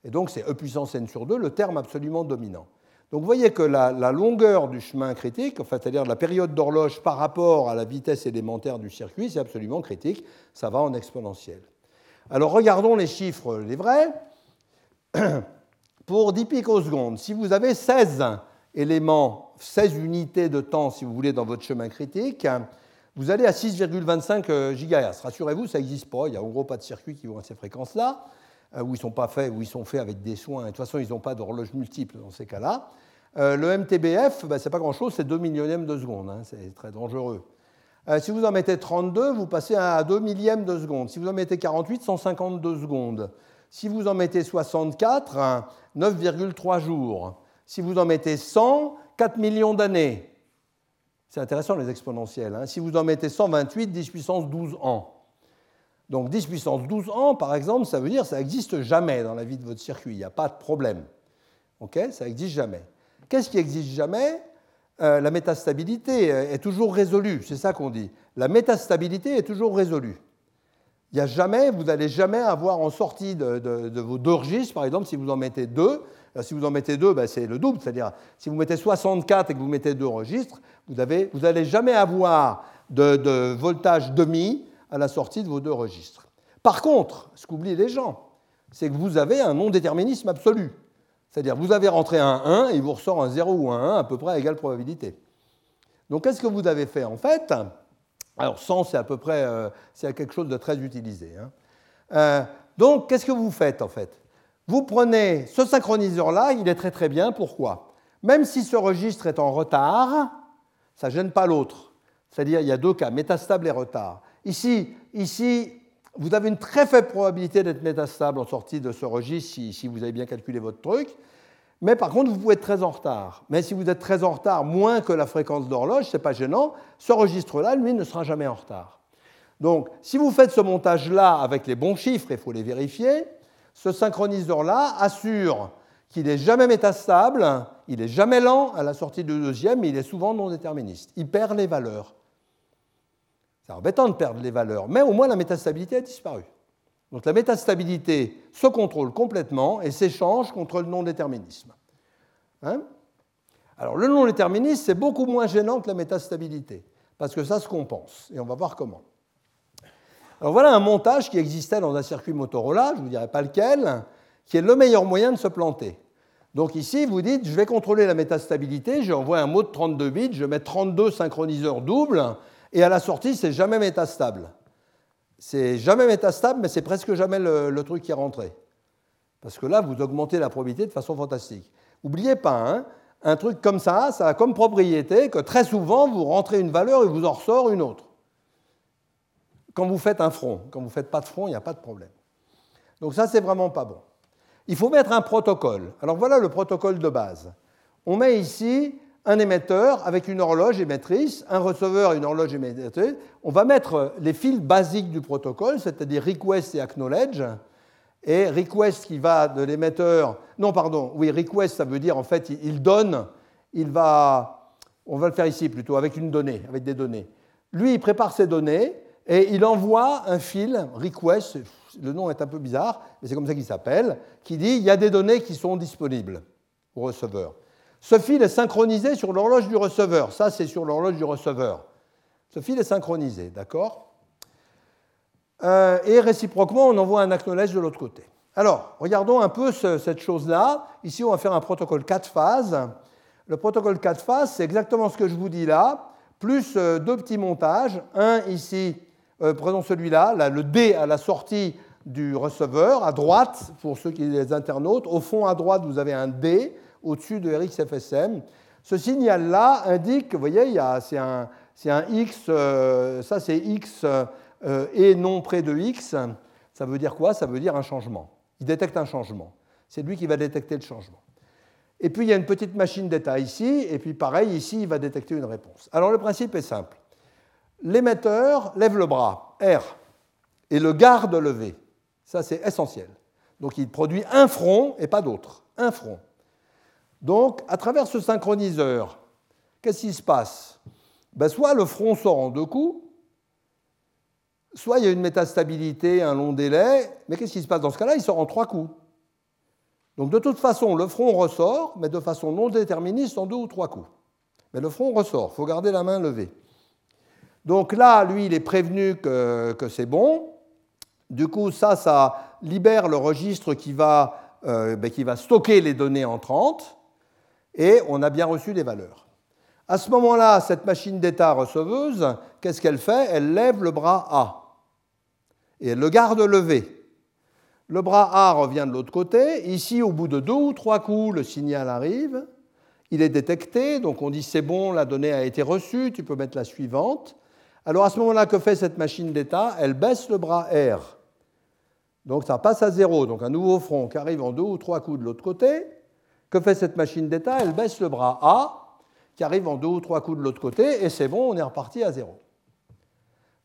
Et donc c'est e puissance n sur 2, le terme absolument dominant. Donc vous voyez que la, longueur du chemin critique, enfin, c'est-à-dire la période d'horloge par rapport à la vitesse élémentaire du circuit, c'est absolument critique, ça va en exponentiel. Alors regardons les chiffres, les vrais. Pour 10 picosecondes, si vous avez 16 éléments, 16 unités de temps, si vous voulez, dans votre chemin critique, vous allez à 6,25 euh, GHz. Rassurez-vous, ça n'existe pas. Il n'y a en gros pas de circuits qui vont à ces fréquences-là, euh, où ils sont pas faits, où ils sont faits avec des soins. de toute façon, ils n'ont pas d'horloge multiple dans ces cas-là. Euh, le MTBF, ben, ce n'est pas grand-chose, c'est 2 millionièmes de seconde. Hein, c'est très dangereux. si vous en mettez 32, vous passez à 2 millièmes de seconde. Si vous en mettez 48, 152 secondes. Si vous en mettez 64, 9,3 jours. Si vous en mettez 100, 4 millions d'années. C'est intéressant les exponentielles. Hein. Si vous en mettez 128, 10 puissance 12 ans. Donc 10 puissance 12 ans, par exemple, ça veut dire que ça n'existe jamais dans la vie de votre circuit. Il n'y a pas de problème. OK? Ça n'existe jamais. Qu'est-ce qui n'existe jamais? Euh, La métastabilité est toujours résolue. C'est ça qu'on dit. La métastabilité est toujours résolue. Il y a jamais, vous n'allez jamais avoir en sortie de, vos deux registres, par exemple, si vous en mettez deux, euh, si vous en mettez deux, ben, c'est le double, c'est-à-dire si vous mettez 64 et que vous mettez deux registres, vous n'allez jamais avoir de, voltage demi à la sortie de vos deux registres. Par contre, ce qu'oublient les gens, c'est que vous avez un non-déterminisme absolu. C'est-à-dire vous avez rentré un 1 et il vous ressort un 0 ou un 1 à peu près à égale probabilité. Donc qu'est-ce que vous avez fait en fait? Alors 100 c'est à peu près euh, c'est quelque chose de très utilisé. Hein. Euh, donc qu'est-ce que vous faites en fait? Vous prenez ce synchroniseur-là, il est très très bien. Pourquoi? Même si ce registre est en retard, ça ne gêne pas l'autre. C'est-à-dire il y a deux cas, métastable et retard. Ici, ici vous avez une très faible probabilité d'être métastable en sortie de ce registre si, vous avez bien calculé votre truc. Mais par contre, vous pouvez être très en retard. Mais si vous êtes très en retard, moins que la fréquence d'horloge, ce n'est pas gênant. Ce registre-là, lui, ne sera jamais en retard. Donc, si vous faites ce montage-là avec les bons chiffres, il faut les vérifier, ce synchroniseur-là assure qu'il n'est jamais métastable, il n'est jamais lent à la sortie du deuxième, mais il est souvent non déterministe. Il perd les valeurs. C'est embêtant de perdre les valeurs, mais au moins la métastabilité a disparu. Donc la métastabilité se contrôle complètement et s'échange contre le non-déterminisme. Hein? Alors le non-déterminisme, c'est beaucoup moins gênant que la métastabilité, parce que ça se compense, et on va voir comment. Alors voilà un montage qui existait dans un circuit Motorola, je ne vous dirai pas lequel, qui est le meilleur moyen de se planter. Donc ici, vous dites, je vais contrôler la métastabilité, j'envoie un mot de 32 bits, je mets 32 synchroniseurs doubles, et à la sortie, c'est jamais métastable. C'est jamais métastable, mais c'est presque jamais le, truc qui est rentré. Parce que là, vous augmentez la probabilité de façon fantastique. N'oubliez pas, hein, un truc comme ça, ça a comme propriété que très souvent, vous rentrez une valeur et vous en ressort une autre. Quand vous faites un front, quand vous ne faites pas de front, il n'y a pas de problème. Donc ça, c'est vraiment pas bon. Il faut mettre un protocole. Alors voilà le protocole de base. On met ici un émetteur avec une horloge émettrice, un receveur et une horloge émettrice. On va mettre les fils basiques du protocole, c'est-à-dire request et acknowledge. Et request qui va de l'émetteur. Non, pardon, oui, request, ça veut dire en fait, il donne, il va. On va le faire ici plutôt, avec une donnée, avec des données. Lui, il prépare ses données et il envoie un fil, request, le nom est un peu bizarre, mais c'est comme ça qu'il s'appelle, qui dit il y a des données qui sont disponibles au receveur. Ce fil est synchronisé sur l'horloge du receveur. Ça, c'est sur l'horloge du receveur. Ce fil est synchronisé, d'accord euh, Et réciproquement, on envoie un acknowledge de l'autre côté. Alors, regardons un peu cette chose-là. Ici, on va faire un protocole 4 phases. Le protocole 4 phases, c'est exactement ce que je vous dis là, plus euh, deux petits montages. Un ici, euh, prenons celui-là, là, le D à la sortie du receveur, à droite, pour ceux qui sont les internautes. Au fond, à droite, vous avez un D au-dessus de RxFSM. Ce signal-là indique, vous voyez, c'est un, un, X, euh, ça c'est X euh, et non près de X. Ça veut dire quoi? Ça veut dire un changement. Il détecte un changement. C'est lui qui va détecter le changement. Et puis il y a une petite machine d'état ici, et puis pareil, ici, il va détecter une réponse. Alors le principe est simple. L'émetteur lève le bras, R, et le garde levé. Ça, c'est essentiel. Donc il produit un front et pas d'autre. Un front. Donc, à travers ce synchroniseur, qu'est-ce qui se passe? Ben, Soit le front sort en deux coups, soit il y a une métastabilité, un long délai, mais qu'est-ce qui se passe? Dans ce cas-là Il sort en trois coups. Donc de toute façon, le front ressort, mais de façon non déterministe en deux ou trois coups. Mais le front ressort, il faut garder la main levée. Donc là, lui, il est prévenu que, c'est bon. Du coup, ça, ça libère le registre qui va, euh, ben, qui va stocker les données entrantes et on a bien reçu les valeurs. À ce moment-là, cette machine d'état receveuse, qu'est-ce qu'elle fait? Elle lève le bras A et elle le garde levé. Le bras A revient de l'autre côté. Ici, au bout de deux ou trois coups, le signal arrive. Il est détecté, donc on dit c'est bon, la donnée a été reçue, tu peux mettre la suivante. Alors à ce moment-là, que fait cette machine d'état? Elle baisse le bras R. Donc ça passe à zéro, donc un nouveau front qui arrive en deux ou trois coups de l'autre côté. Que fait cette machine d'état? Elle baisse le bras A, qui arrive en deux ou trois coups de l'autre côté, et c'est bon, on est reparti à zéro.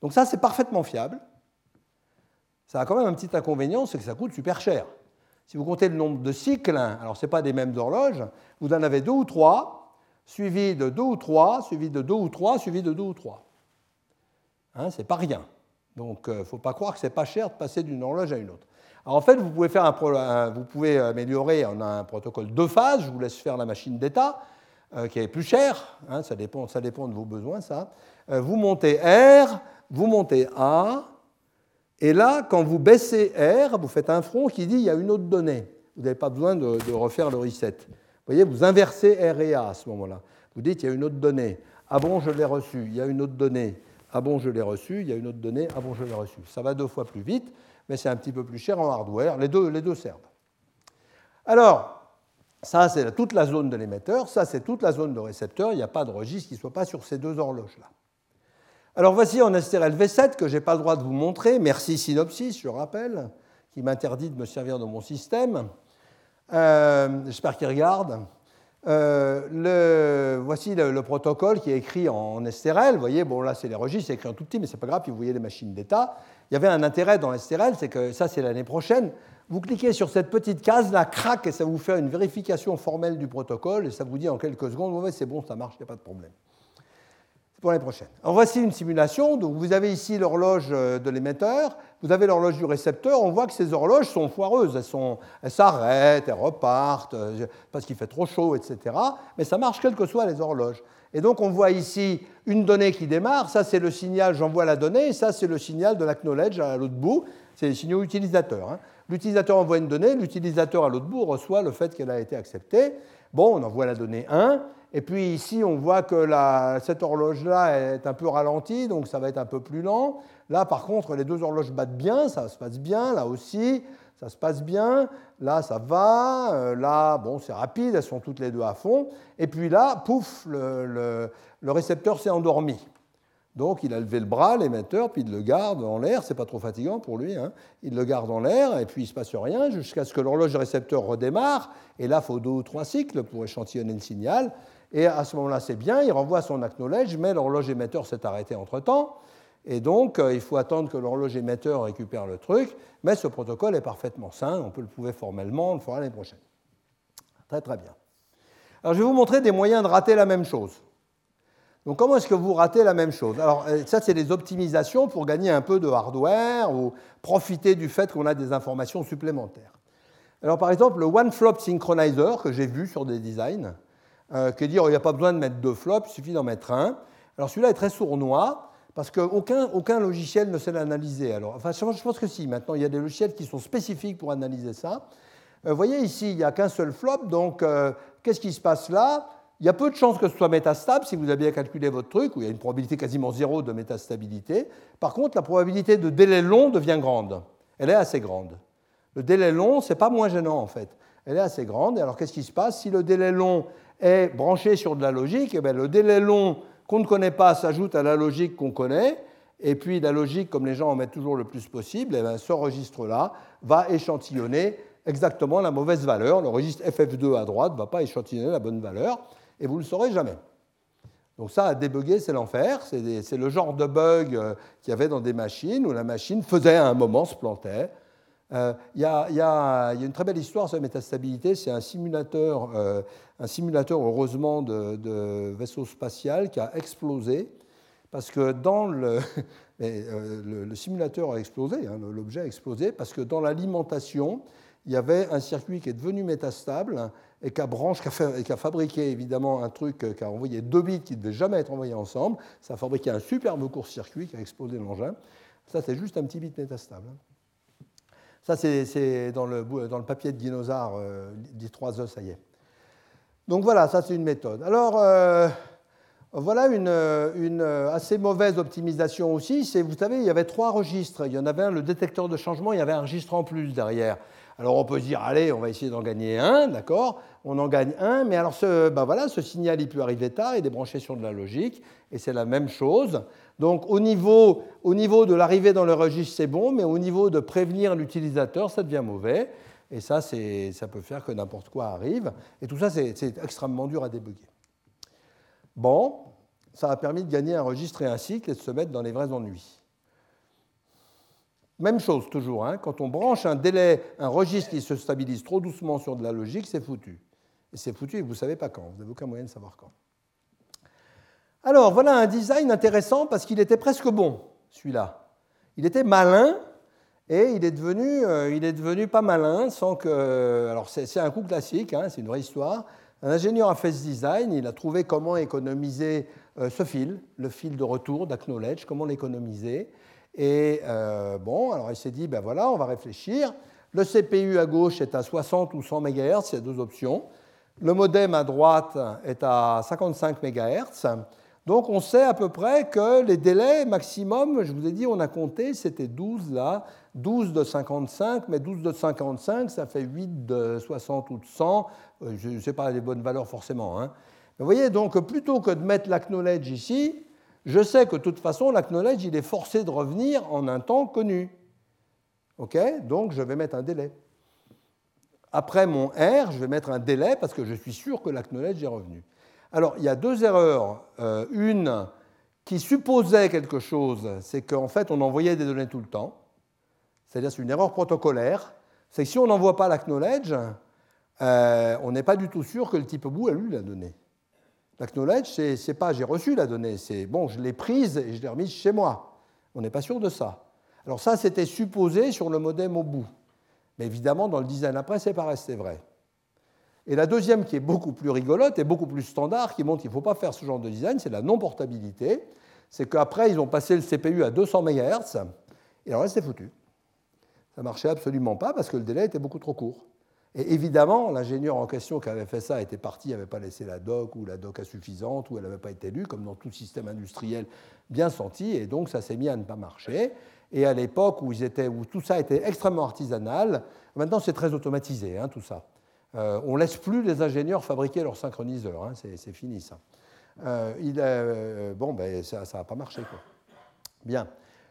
Donc ça, c'est parfaitement fiable. Ça a quand même un petit inconvénient, c'est que ça coûte super cher. Si vous comptez le nombre de cycles, alors ce n'est pas des mêmes horloges, vous en avez deux ou trois, suivi de deux ou trois, suivi de deux ou trois, suivi de deux ou trois. Hein, c'est pas rien. Donc il ne faut pas croire que ce n'est pas cher de passer d'une horloge à une autre. Alors en fait, vous pouvez, faire un, vous pouvez améliorer en un protocole deux phases. Je vous laisse faire la machine d'état, qui est plus chère. Hein, ça, dépend, ça dépend de vos besoins, ça. vous montez R, vous montez A, et là, quand vous baissez R, vous faites un front qui dit il y a une autre donnée. Vous n'avez pas besoin de, refaire le reset. Vous voyez, vous inversez R et A à ce moment-là. Vous dites il y a une autre donnée. Ah bon, je l'ai reçue. Il y a une autre donnée. Ah bon, je l'ai reçue. Il y a une autre donnée. Ah bon, je l'ai reçue. Ça va deux fois plus vite, mais c'est un petit peu plus cher en hardware. Les deux, les servent. Alors, ça, c'est toute la zone de l'émetteur. Ça, c'est toute la zone de récepteur. Il n'y a pas de registre qui ne soit pas sur ces deux horloges-là. Alors voici en STRL V7 que je n'ai pas le droit de vous montrer. Merci Synopsys, je rappelle, qui m'interdit de me servir de mon système. Euh, j'espère qu'il regarde. Euh, voici le, protocole qui est écrit en STRL. Vous voyez, bon là c'est les registres, c'est écrit en tout petit, mais c'est pas grave, puis vous voyez les machines d'état. Il y avait un intérêt dans STRL, c'est que ça c'est l'année prochaine. Vous cliquez sur cette petite case, là, crac, et ça vous fait une vérification formelle du protocole, et ça vous dit en quelques secondes, c'est bon, ça marche, il n'y a pas de problème pour l'année prochaine. Voici une simulation. Donc vous avez ici l'horloge euh, de l'émetteur, vous avez l'horloge du récepteur. On voit que ces horloges sont foireuses. Elles, s'arrêtent, elles repartent euh, parce qu'il fait trop chaud, etc. Mais ça marche quelles que soient les horloges. Et donc on voit ici une donnée qui démarre. Ça c'est le signal, j'envoie la donnée. Ça c'est le signal de l'acknowledge à l'autre bout. C'est les signaux utilisateurs. Hein. L'utilisateur envoie une donnée, l'utilisateur à l'autre bout reçoit le fait qu'elle a été acceptée. Bon, on envoie la donnée 1. Et puis ici, on voit que cette horloge-là est un peu ralentie, donc ça va être un peu plus lent. Là, par contre, les deux horloges battent bien, ça se passe bien. Là aussi, ça se passe bien. Là, ça va. Euh, là, bon, c'est rapide, elles sont toutes les deux à fond. Et puis là, pouf, le, récepteur s'est endormi. Donc il a levé le bras, l'émetteur, puis il le garde en l'air. C'est pas trop fatigant pour lui. Hein. Il le garde en l'air et puis il se passe rien jusqu'à ce que l'horloge récepteur redémarre. Et là, il faut deux ou trois cycles pour échantillonner le signal. Et à ce moment-là, c'est bien, il renvoie son acknowledge, mais l'horloge émetteur s'est arrêté entre-temps. Et donc, euh, il faut attendre que l'horloge émetteur récupère le truc. Mais ce protocole est parfaitement sain. On peut le prouver formellement. On le fera l'année prochaine. Très, très bien. Alors, je vais vous montrer des moyens de rater la même chose. Donc, comment est-ce que vous ratez la même chose? Alors, euh, ça, c'est des optimisations pour gagner un peu de hardware ou profiter du fait qu'on a des informations supplémentaires. Alors, par exemple, le One Flop Synchronizer que j'ai vu sur des designs, euh, que dire il n'y a pas besoin de mettre deux flops, il suffit d'en mettre un. Alors celui-là est très sournois parce qu'aucun aucun logiciel ne sait l'analyser. Alors, enfin, je pense que si, maintenant il y a des logiciels qui sont spécifiques pour analyser ça. Euh, vous voyez ici, il n'y a qu'un seul flop, donc euh, qu'est-ce qui se passe là? Il y a peu de chances que ce soit métastable si vous avez bien calculé votre truc, où il y a une probabilité quasiment zéro de métastabilité. Par contre, la probabilité de délai long devient grande. Elle est assez grande. Le délai long, ce n'est pas moins gênant en fait. Elle est assez grande. Et alors qu'est-ce qui se passe? Si le délai long est branché sur de la logique, et eh bien, le délai long qu'on ne connaît pas s'ajoute à la logique qu'on connaît, et puis la logique, comme les gens en mettent toujours le plus possible, et eh ce registre-là va échantillonner exactement la mauvaise valeur. Le registre FF2 à droite ne va pas échantillonner la bonne valeur, et vous ne le saurez jamais. Donc ça, à débugger, c'est l'enfer. C'est le genre de bug euh, qu'il y avait dans des machines où la machine faisait à un moment, se plantait, euh, il y, a une très belle histoire sur la métastabilité. C'est un simulateur, euh, un simulateur heureusement de, vaisseau spatial qui a explosé parce que dans le, euh, le, simulateur a explosé, hein, l'objet a explosé parce que dans l'alimentation, il y avait un circuit qui est devenu métastable et qui a, fabriqué évidemment un truc qui a envoyé deux bits qui ne devaient jamais être envoyés ensemble. Ça a fabriqué un superbe court-circuit qui a explosé l'engin. Ça, c'est juste un petit bit métastable. Hein. Ça, c'est dans le, papier de Guinosar, euh, dit 3 e ça y est. Donc voilà, ça c'est une méthode. Alors, euh, voilà une, assez mauvaise optimisation aussi. Vous savez, il y avait trois registres. Il y en avait un, le détecteur de changement, il y avait un registre en plus derrière. Alors on peut se dire, allez, on va essayer d'en gagner un, d'accord? On en gagne un, mais alors ce, ben ce signal, il peut arriver tard, il est branché sur de la logique, et c'est la même chose. Donc au niveau, de l'arrivée dans le registre, c'est bon, mais au niveau de prévenir l'utilisateur, ça devient mauvais. Et ça, ça peut faire que n'importe quoi arrive. Et tout ça, c'est extrêmement dur à débugger. Bon, ça a permis de gagner un registre et un cycle et de se mettre dans les vrais ennuis. Même chose toujours, hein. quand on branche un délai, un registre qui se stabilise trop doucement sur de la logique, c'est foutu. Et c'est foutu et vous ne savez pas quand, vous n'avez aucun moyen de savoir quand. Alors voilà un design intéressant parce qu'il était presque bon, celui-là. Il était malin et il est devenu, euh, il est devenu pas malin sans que. Alors c'est un coup classique, hein, c'est une vraie histoire. Un ingénieur a fait ce design, il a trouvé comment économiser euh, ce fil, le fil de retour d'Acknowledge, comment l'économiser. Et euh, bon, alors il s'est dit, ben voilà, on va réfléchir. Le CPU à gauche est à 60 ou 100 MHz, il y a deux options. Le modem à droite est à 55 MHz. Donc on sait à peu près que les délais maximum, je vous ai dit, on a compté, c'était 12 là, 12 de 55, mais 12 de 55, ça fait 8 de 60 ou de 100. Euh, je ne sais pas les bonnes valeurs forcément. Hein. vous voyez, donc plutôt que de mettre l'acknowledge ici, je sais que de toute façon, l'acknowledge, il est forcé de revenir en un temps connu. OK? Donc je vais mettre un délai. Après mon R, je vais mettre un délai parce que je suis sûr que l'acknowledge est revenu. Alors, il y a deux erreurs. Euh, une qui supposait quelque chose, c'est qu'en fait, on envoyait des données tout le temps. C'est-à-dire, c'est une erreur protocolaire. C'est que si on n'envoie pas l'acknowledge, euh, on n'est pas du tout sûr que le type bout a lu la donnée. L'acknowledge, c'est pas j'ai reçu la donnée, c'est bon, je l'ai prise et je l'ai remise chez moi. On n'est pas sûr de ça. Alors ça, c'était supposé sur le modem au bout. Mais évidemment, dans le design après, c'est pas resté vrai. Et la deuxième, qui est beaucoup plus rigolote et beaucoup plus standard, qui montre qu'il ne faut pas faire ce genre de design, c'est la non-portabilité. C'est qu'après, ils ont passé le CPU à 200 MHz, et alors là, c'est foutu. Ça ne marchait absolument pas parce que le délai était beaucoup trop court. Et évidemment, l'ingénieur en question qui avait fait ça était parti, n'avait pas laissé la doc ou la doc insuffisante ou elle n'avait pas été lue, comme dans tout système industriel bien senti, et donc ça s'est mis à ne pas marcher. Et à l'époque où, où, tout ça était extrêmement artisanal, maintenant c'est très automatisé, hein, tout ça. Euh, on ne laisse plus les ingénieurs fabriquer leurs synchroniseurs, hein, c'est fini ça. Euh, euh, bon, ben, ça n'a pas marché. Bien.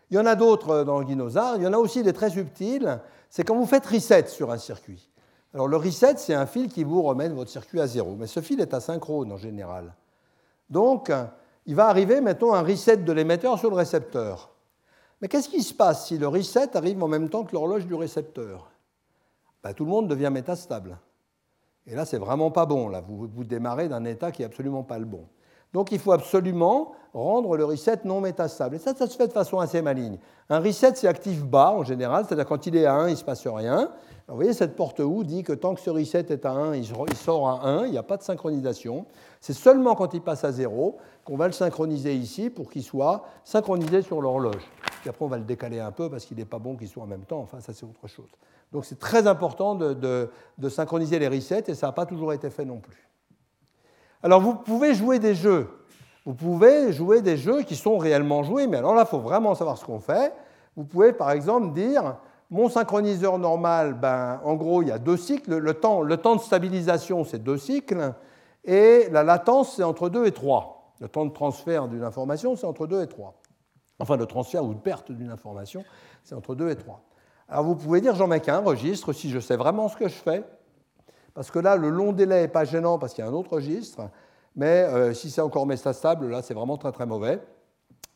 Il y en a d'autres dans le Guinosar. Il y en a aussi des très subtils. C'est quand vous faites reset sur un circuit. Alors le reset, c'est un fil qui vous remène votre circuit à zéro. Mais ce fil est asynchrone en général. Donc, il va arriver, mettons, un reset de l'émetteur sur le récepteur. Mais qu'est-ce qui se passe si le reset arrive en même temps que l'horloge du récepteur? Ben, Tout le monde devient métastable. Et là, c'est vraiment pas bon. Là, vous, vous démarrez d'un état qui n'est absolument pas le bon. Donc il faut absolument rendre le reset non métastable. Et ça, ça se fait de façon assez maligne. Un reset, c'est actif bas en général, c'est-à-dire quand il est à 1, il ne se passe rien. vous voyez, cette porte où dit que tant que ce reset est à 1, il sort à 1, il n'y a pas de synchronisation. C'est seulement quand il passe à 0 qu'on va le synchroniser ici pour qu'il soit synchronisé sur l'horloge. Puis après, on va le décaler un peu parce qu'il n'est pas bon qu'il soit en même temps. Enfin, ça, c'est autre chose. Donc c'est très important de, synchroniser les resets et ça n'a pas toujours été fait non plus. Alors vous pouvez jouer des jeux. Vous pouvez jouer des jeux qui sont réellement joués, mais alors là, il faut vraiment savoir ce qu'on fait. Vous pouvez par exemple dire, mon synchroniseur normal, ben, en gros, il y a deux cycles. Le temps, le de stabilisation, c'est deux cycles, et la latence, c'est entre deux et trois. Le temps de transfert d'une information, c'est entre deux et trois. Enfin, de transfert ou de perte d'une information, c'est entre deux et trois. Alors vous pouvez dire j'en mets qu'un registre si je sais vraiment ce que je fais, parce que là le long délai n'est pas gênant parce qu'il y a un autre registre, mais euh, si c'est encore métastable, là c'est vraiment très très mauvais.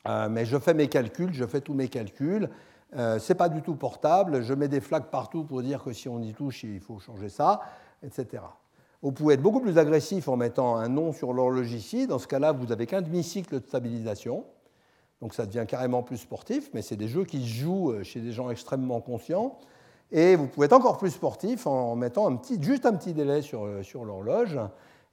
Euh, mais je fais mes calculs, je fais tous mes calculs. Euh, ce n'est pas du tout portable, je mets des flags partout pour dire que si on y touche, il faut changer ça, etc. Vous pouvez être beaucoup plus agressif en mettant un nom sur l'horloge ici. Dans ce cas-là, vous n'avez qu'un demi-cycle de stabilisation. Donc ça devient carrément plus sportif, mais c'est des jeux qui se jouent euh, chez des gens extrêmement conscients. Et vous pouvez être encore plus sportif en mettant juste un petit délai sur, euh, sur l'horloge.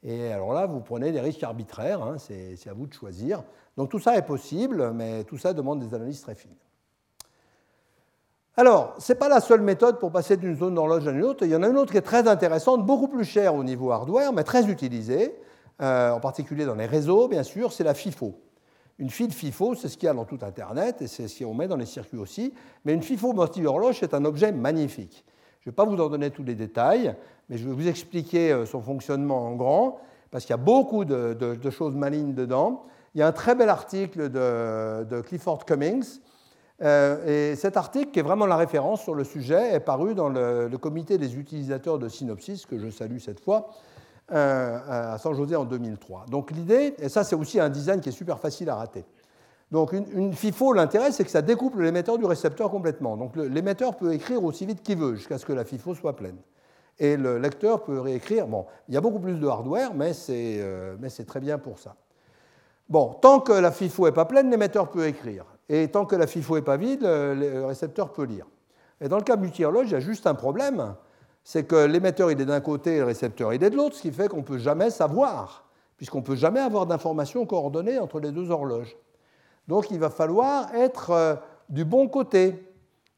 Et alors là, vous prenez des risques arbitraires, hein, c'est à vous de choisir. Donc tout ça est possible, mais tout ça demande des analyses très fines. Alors, ce n'est pas la seule méthode pour passer d'une zone d'horloge à une autre. Il y en a une autre qui est très intéressante, beaucoup plus chère au niveau hardware, mais très utilisée, euh, en particulier dans les réseaux, bien sûr, c'est la FIFO. Une file FIFO, c'est ce qu'il y a dans tout Internet et c'est ce qu'on met dans les circuits aussi. Mais une FIFO multi-horloge, c'est un objet magnifique. Je ne vais pas vous en donner tous les détails, mais je vais vous expliquer euh, son fonctionnement en grand, parce qu'il y a beaucoup de, choses malignes dedans. Il y a un très bel article de, Clifford Cummings, euh, et cet article, qui est vraiment la référence sur le sujet, est paru dans le, le comité des utilisateurs de Synopsys, que je salue cette fois, euh, à San José en 2003. Donc l'idée, et ça c'est aussi un design qui est super facile à rater. Donc une, FIFO, l'intérêt c'est que ça découpe l'émetteur du récepteur complètement. Donc l'émetteur peut écrire aussi vite qu'il veut jusqu'à ce que la FIFO soit pleine. Et le lecteur peut réécrire. Bon, il y a beaucoup plus de hardware, mais c'est euh, très bien pour ça. Bon, tant que la FIFO n'est pas pleine, l'émetteur peut écrire. et tant que la FIFO n'est pas vide, le récepteur peut lire. Et dans le cas multi-horloge, il y a juste un problème, c'est que l'émetteur il est d'un côté et le récepteur il est de l'autre, ce qui fait qu'on ne peut jamais savoir, puisqu'on ne peut jamais avoir d'informations coordonnées entre les deux horloges. Donc il va falloir être euh, du bon côté.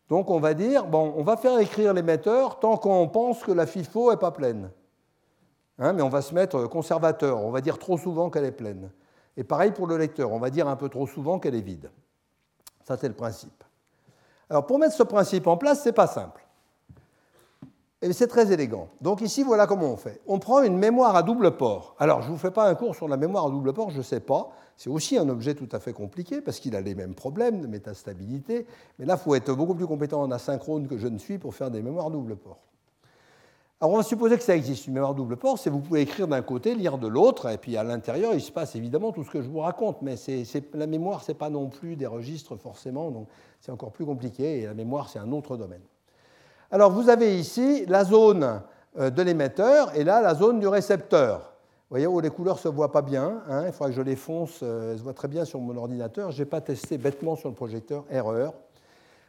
Donc on va dire, bon, on va faire écrire l'émetteur tant qu'on pense que la FIFO n'est pas pleine. Hein, mais on va se mettre conservateur, on va dire trop souvent qu'elle est pleine. Et pareil pour le lecteur, on va dire un peu trop souvent qu'elle est vide. Ça, c'est le principe. Alors pour mettre ce principe en place, ce n'est pas simple. Et c'est très élégant. Donc ici, voilà comment on fait. On prend une mémoire à double port. Alors, je ne vous fais pas un cours sur la mémoire à double port, je ne sais pas. C'est aussi un objet tout à fait compliqué parce qu'il a les mêmes problèmes de métastabilité. Mais là, il faut être beaucoup plus compétent en asynchrone que je ne suis pour faire des mémoires à double port. Alors, on va supposer que ça existe, une mémoire à double port, c'est vous pouvez écrire d'un côté, lire de l'autre, et puis à l'intérieur, il se passe évidemment tout ce que je vous raconte. Mais la mémoire, ce n'est pas non plus des registres forcément, donc c'est encore plus compliqué, et la mémoire, c'est un autre domaine. Alors vous avez ici la zone euh, de l'émetteur et là la zone du récepteur. Vous voyez, où oh, les couleurs ne se voient pas bien, hein, il faudra que je les fonce, euh, elles se voient très bien sur mon ordinateur. Je n'ai pas testé bêtement sur le projecteur, erreur.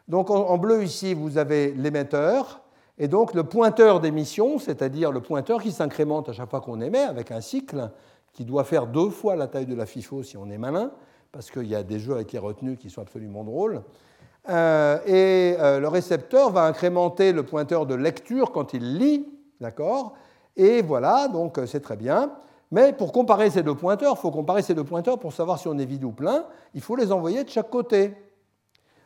Donc en bleu ici, vous avez l'émetteur, et donc le pointeur d'émission, c'est-à-dire le pointeur qui s'incrémente à chaque fois qu'on émet avec un cycle qui doit faire deux fois la taille de la FIFO si on est malin, parce qu'il y a des jeux avec les retenues qui sont absolument drôles. Euh, et euh, le récepteur va incrémenter le pointeur de lecture quand il lit, d'accord? Et voilà, donc euh, c'est très bien. Mais pour comparer ces deux pointeurs, il faut comparer ces deux pointeurs pour savoir si on est vide ou plein. Il faut les envoyer de chaque côté.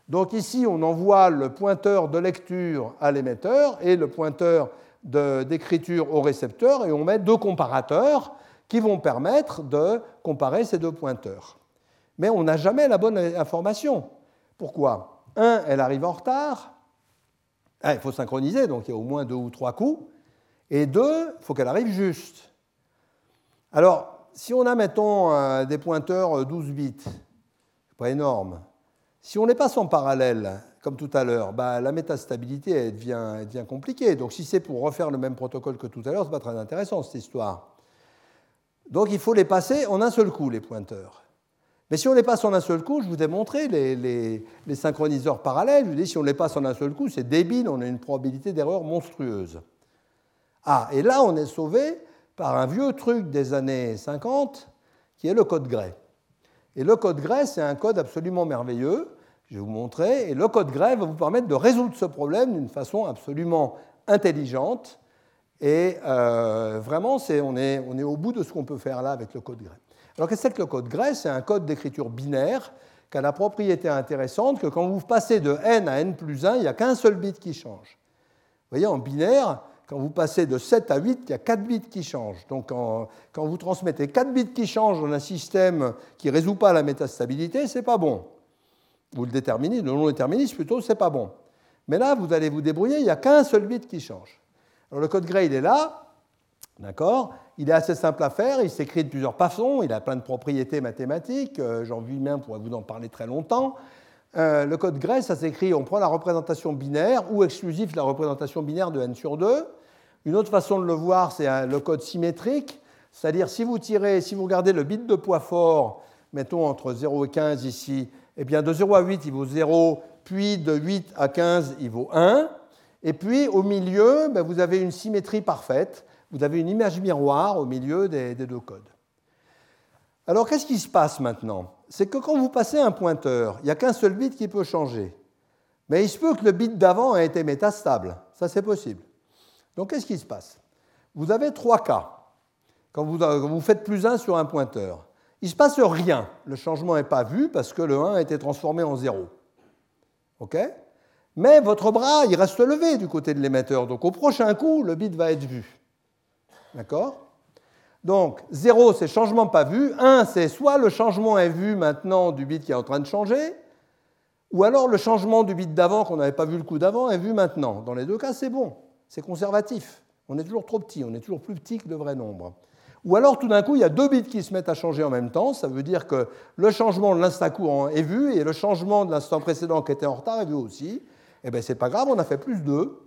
Donc ici, on envoie le pointeur de lecture à l'émetteur et le pointeur d'écriture au récepteur et on met deux comparateurs qui vont permettre de comparer ces deux pointeurs. Mais on n'a jamais la bonne information. Pourquoi? Un, elle arrive en retard. Ah, il faut synchroniser, donc il y a au moins deux ou trois coups. Et deux, il faut qu'elle arrive juste. Alors, si on a, mettons, des pointeurs 12 euh, bits, pas énorme, si on les passe en parallèle, comme tout à l'heure, bah, la métastabilité devient, devient compliquée. Donc, si c'est pour refaire le même protocole que tout à l'heure, ce n'est pas très intéressant cette histoire. Donc, il faut les passer en un seul coup, les pointeurs. Mais si on les passe en un seul coup, je vous ai montré les, synchroniseurs parallèles, je vous dis si on les passe en un seul coup, c'est débile, on a une probabilité d'erreur monstrueuse. Ah, et là, on est sauvé par un vieux truc des années 50 qui est le code Gray. Et le code Gray, c'est un code absolument merveilleux, je vais vous montrer, et le code Gray va vous permettre de résoudre ce problème d'une façon absolument intelligente. Et euh, vraiment, on est, on est au bout de ce qu'on peut faire là avec le code Gray. Alors qu'est-ce que le code Gray C'est un code d'écriture binaire qui a la propriété intéressante que quand vous passez de n à n plus 1, il n'y a qu'un seul bit qui change. Vous voyez, en binaire, quand vous passez de 7 à 8, il y a 4 bits qui changent. Donc quand vous transmettez 4 bits qui changent dans un système qui ne résout pas la métastabilité, ce n'est pas bon. Vous le déterminez, le non-déterminisme plutôt, ce n'est pas bon. Mais là, vous allez vous débrouiller, il n'y a qu'un seul bit qui change. Alors le code Gray, il est là, D'accord? Il est assez simple à faire, il s'écrit de plusieurs façons, il a plein de propriétés mathématiques, euh, Jean-Vuillemin pourrait vous en parler très longtemps. Euh, le code Gray, ça s'écrit, on prend la représentation binaire ou exclusif la représentation binaire de n sur 2. Une autre façon de le voir, c'est le code symétrique, c'est-à-dire si vous tirez, si vous regardez le bit de poids fort, mettons entre 0 et 15 ici, eh bien de 0 à 8, il vaut 0, puis de 8 à 15, il vaut 1. Et puis au milieu, ben, vous avez une symétrie parfaite vous avez une image miroir au milieu des, deux codes. Alors qu'est-ce qui se passe maintenant? C'est que quand vous passez un pointeur, il n'y a qu'un seul bit qui peut changer. Mais il se peut que le bit d'avant ait été métastable. Ça, c'est possible. Donc qu'est-ce qui se passe? Vous avez trois cas. Quand vous, faites plus 1 sur un pointeur, il ne se passe rien. Le changement n'est pas vu parce que le 1 a été transformé en 0. OK? Mais votre bras, il reste levé du côté de l'émetteur. Donc au prochain coup, le bit va être vu. D'accord? Donc 0, c'est changement pas vu. 1, c'est soit le changement est vu maintenant du bit qui est en train de changer, ou alors le changement du bit d'avant qu'on n'avait pas vu le coup d'avant est vu maintenant. Dans les deux cas, c'est bon, c'est conservatif. On est toujours trop petit, on est toujours plus petit que le vrai nombre. Ou alors tout d'un coup, il y a deux bits qui se mettent à changer en même temps. Ça veut dire que le changement de l'instant courant est vu et le changement de l'instant précédent qui était en retard est vu aussi. Eh bien, c'est pas grave, on a fait plus 2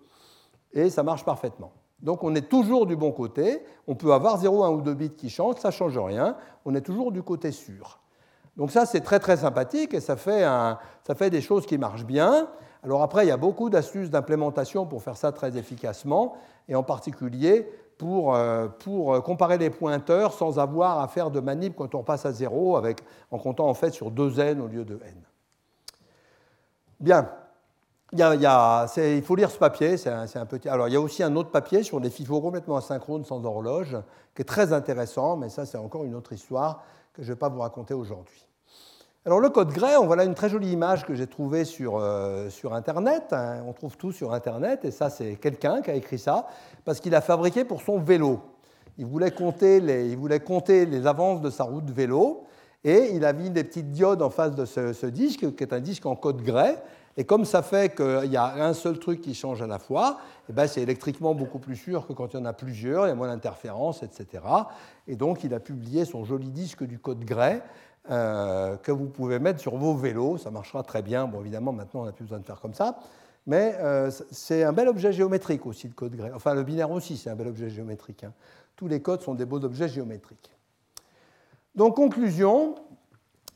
et ça marche parfaitement. Donc on est toujours du bon côté. On peut avoir 0, 1 ou 2 bits qui changent, ça ne change rien. On est toujours du côté sûr. Donc ça, c'est très très sympathique et ça fait, ça fait des choses qui marchent bien. Alors après, il y a beaucoup d'astuces d'implémentation pour faire ça très efficacement, et en particulier pour, euh, pour, comparer les pointeurs sans avoir à faire de manip quand on passe à zéro, avec, en comptant en fait sur deux n au lieu de n. Bien. Il, faut lire ce papier. Alors, il y a aussi un autre papier sur des FIFO complètement asynchrones sans horloge, qui est très intéressant, mais ça, c'est encore une autre histoire que je ne vais pas vous raconter aujourd'hui. Alors le code Gray, on voit là une très jolie image que j'ai trouvée sur, euh, Internet. Hein. On trouve tout sur Internet, et ça c'est quelqu'un qui a écrit ça, parce qu'il a fabriqué pour son vélo. Il voulait, compter les, avances de sa route vélo, et il a mis des petites diodes en face de ce, disque, qui est un disque en code Gray. Et comme ça fait qu'il y a un seul truc qui change à la fois, eh ben c'est électriquement beaucoup plus sûr que quand il y en a plusieurs, il y a moins d'interférences, etc. Et donc il a publié son joli disque du code Gray, euh, que vous pouvez mettre sur vos vélos. Ça marchera très bien. Bon, évidemment, maintenant, on n'a plus besoin de faire comme ça. Mais euh, c'est un bel objet géométrique aussi, le code grec. Enfin, le binaire aussi, c'est un bel objet géométrique. Hein. Tous les codes sont des beaux objets géométriques. Donc, conclusion,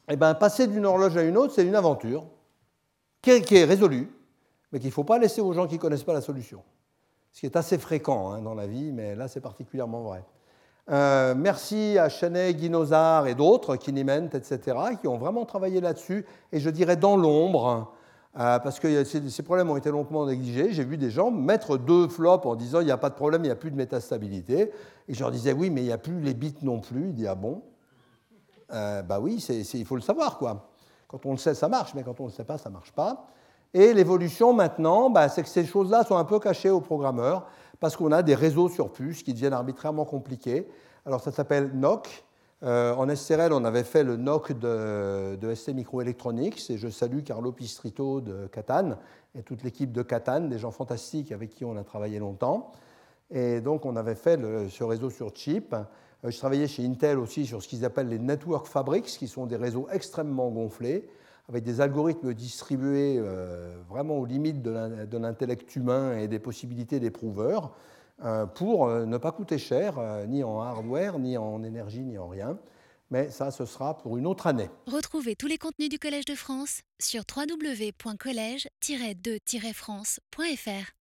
eh ben, passer d'une horloge à une autre, c'est une aventure qui est, résolue, mais qu'il ne faut pas laisser aux gens qui ne connaissent pas la solution. Ce qui est assez fréquent hein, dans la vie, mais là, c'est particulièrement vrai. Euh, merci à Chenet, Guinozard et d'autres, Kiniment, etc., qui ont vraiment travaillé là-dessus, et je dirais dans l'ombre, euh, parce que ces, problèmes ont été longuement négligés. J'ai vu des gens mettre deux flops en disant il n'y a pas de problème, il n'y a plus de métastabilité. Et je leur disais oui, mais il n'y a plus les bits non plus. Il dit ah bon? Euh, Bah oui, il faut le savoir quoi. Quand on le sait, ça marche, mais quand on ne le sait pas, ça ne marche pas. Et l'évolution maintenant, bah, c'est que ces choses-là sont un peu cachées aux programmeurs parce qu'on a des réseaux sur puces qui deviennent arbitrairement compliqués. Alors ça s'appelle NOC. Euh, en SRL, on avait fait le NOC de, de ST Microelectronics et je salue Carlo Pistrito de Catane et toute l'équipe de Catane, des gens fantastiques avec qui on a travaillé longtemps. Et donc on avait fait ce réseau sur chip. Euh, je travaillais chez Intel aussi sur ce qu'ils appellent les Network Fabrics, qui sont des réseaux extrêmement gonflés avec des algorithmes distribués euh, vraiment aux limites de l'intellect humain et des possibilités des prouveurs, euh, pour ne pas coûter cher, ni en hardware, ni en énergie, ni en rien. Mais ça, ce sera pour une autre année. Retrouvez tous les contenus du Collège de France sur www.colège-2-france.fr.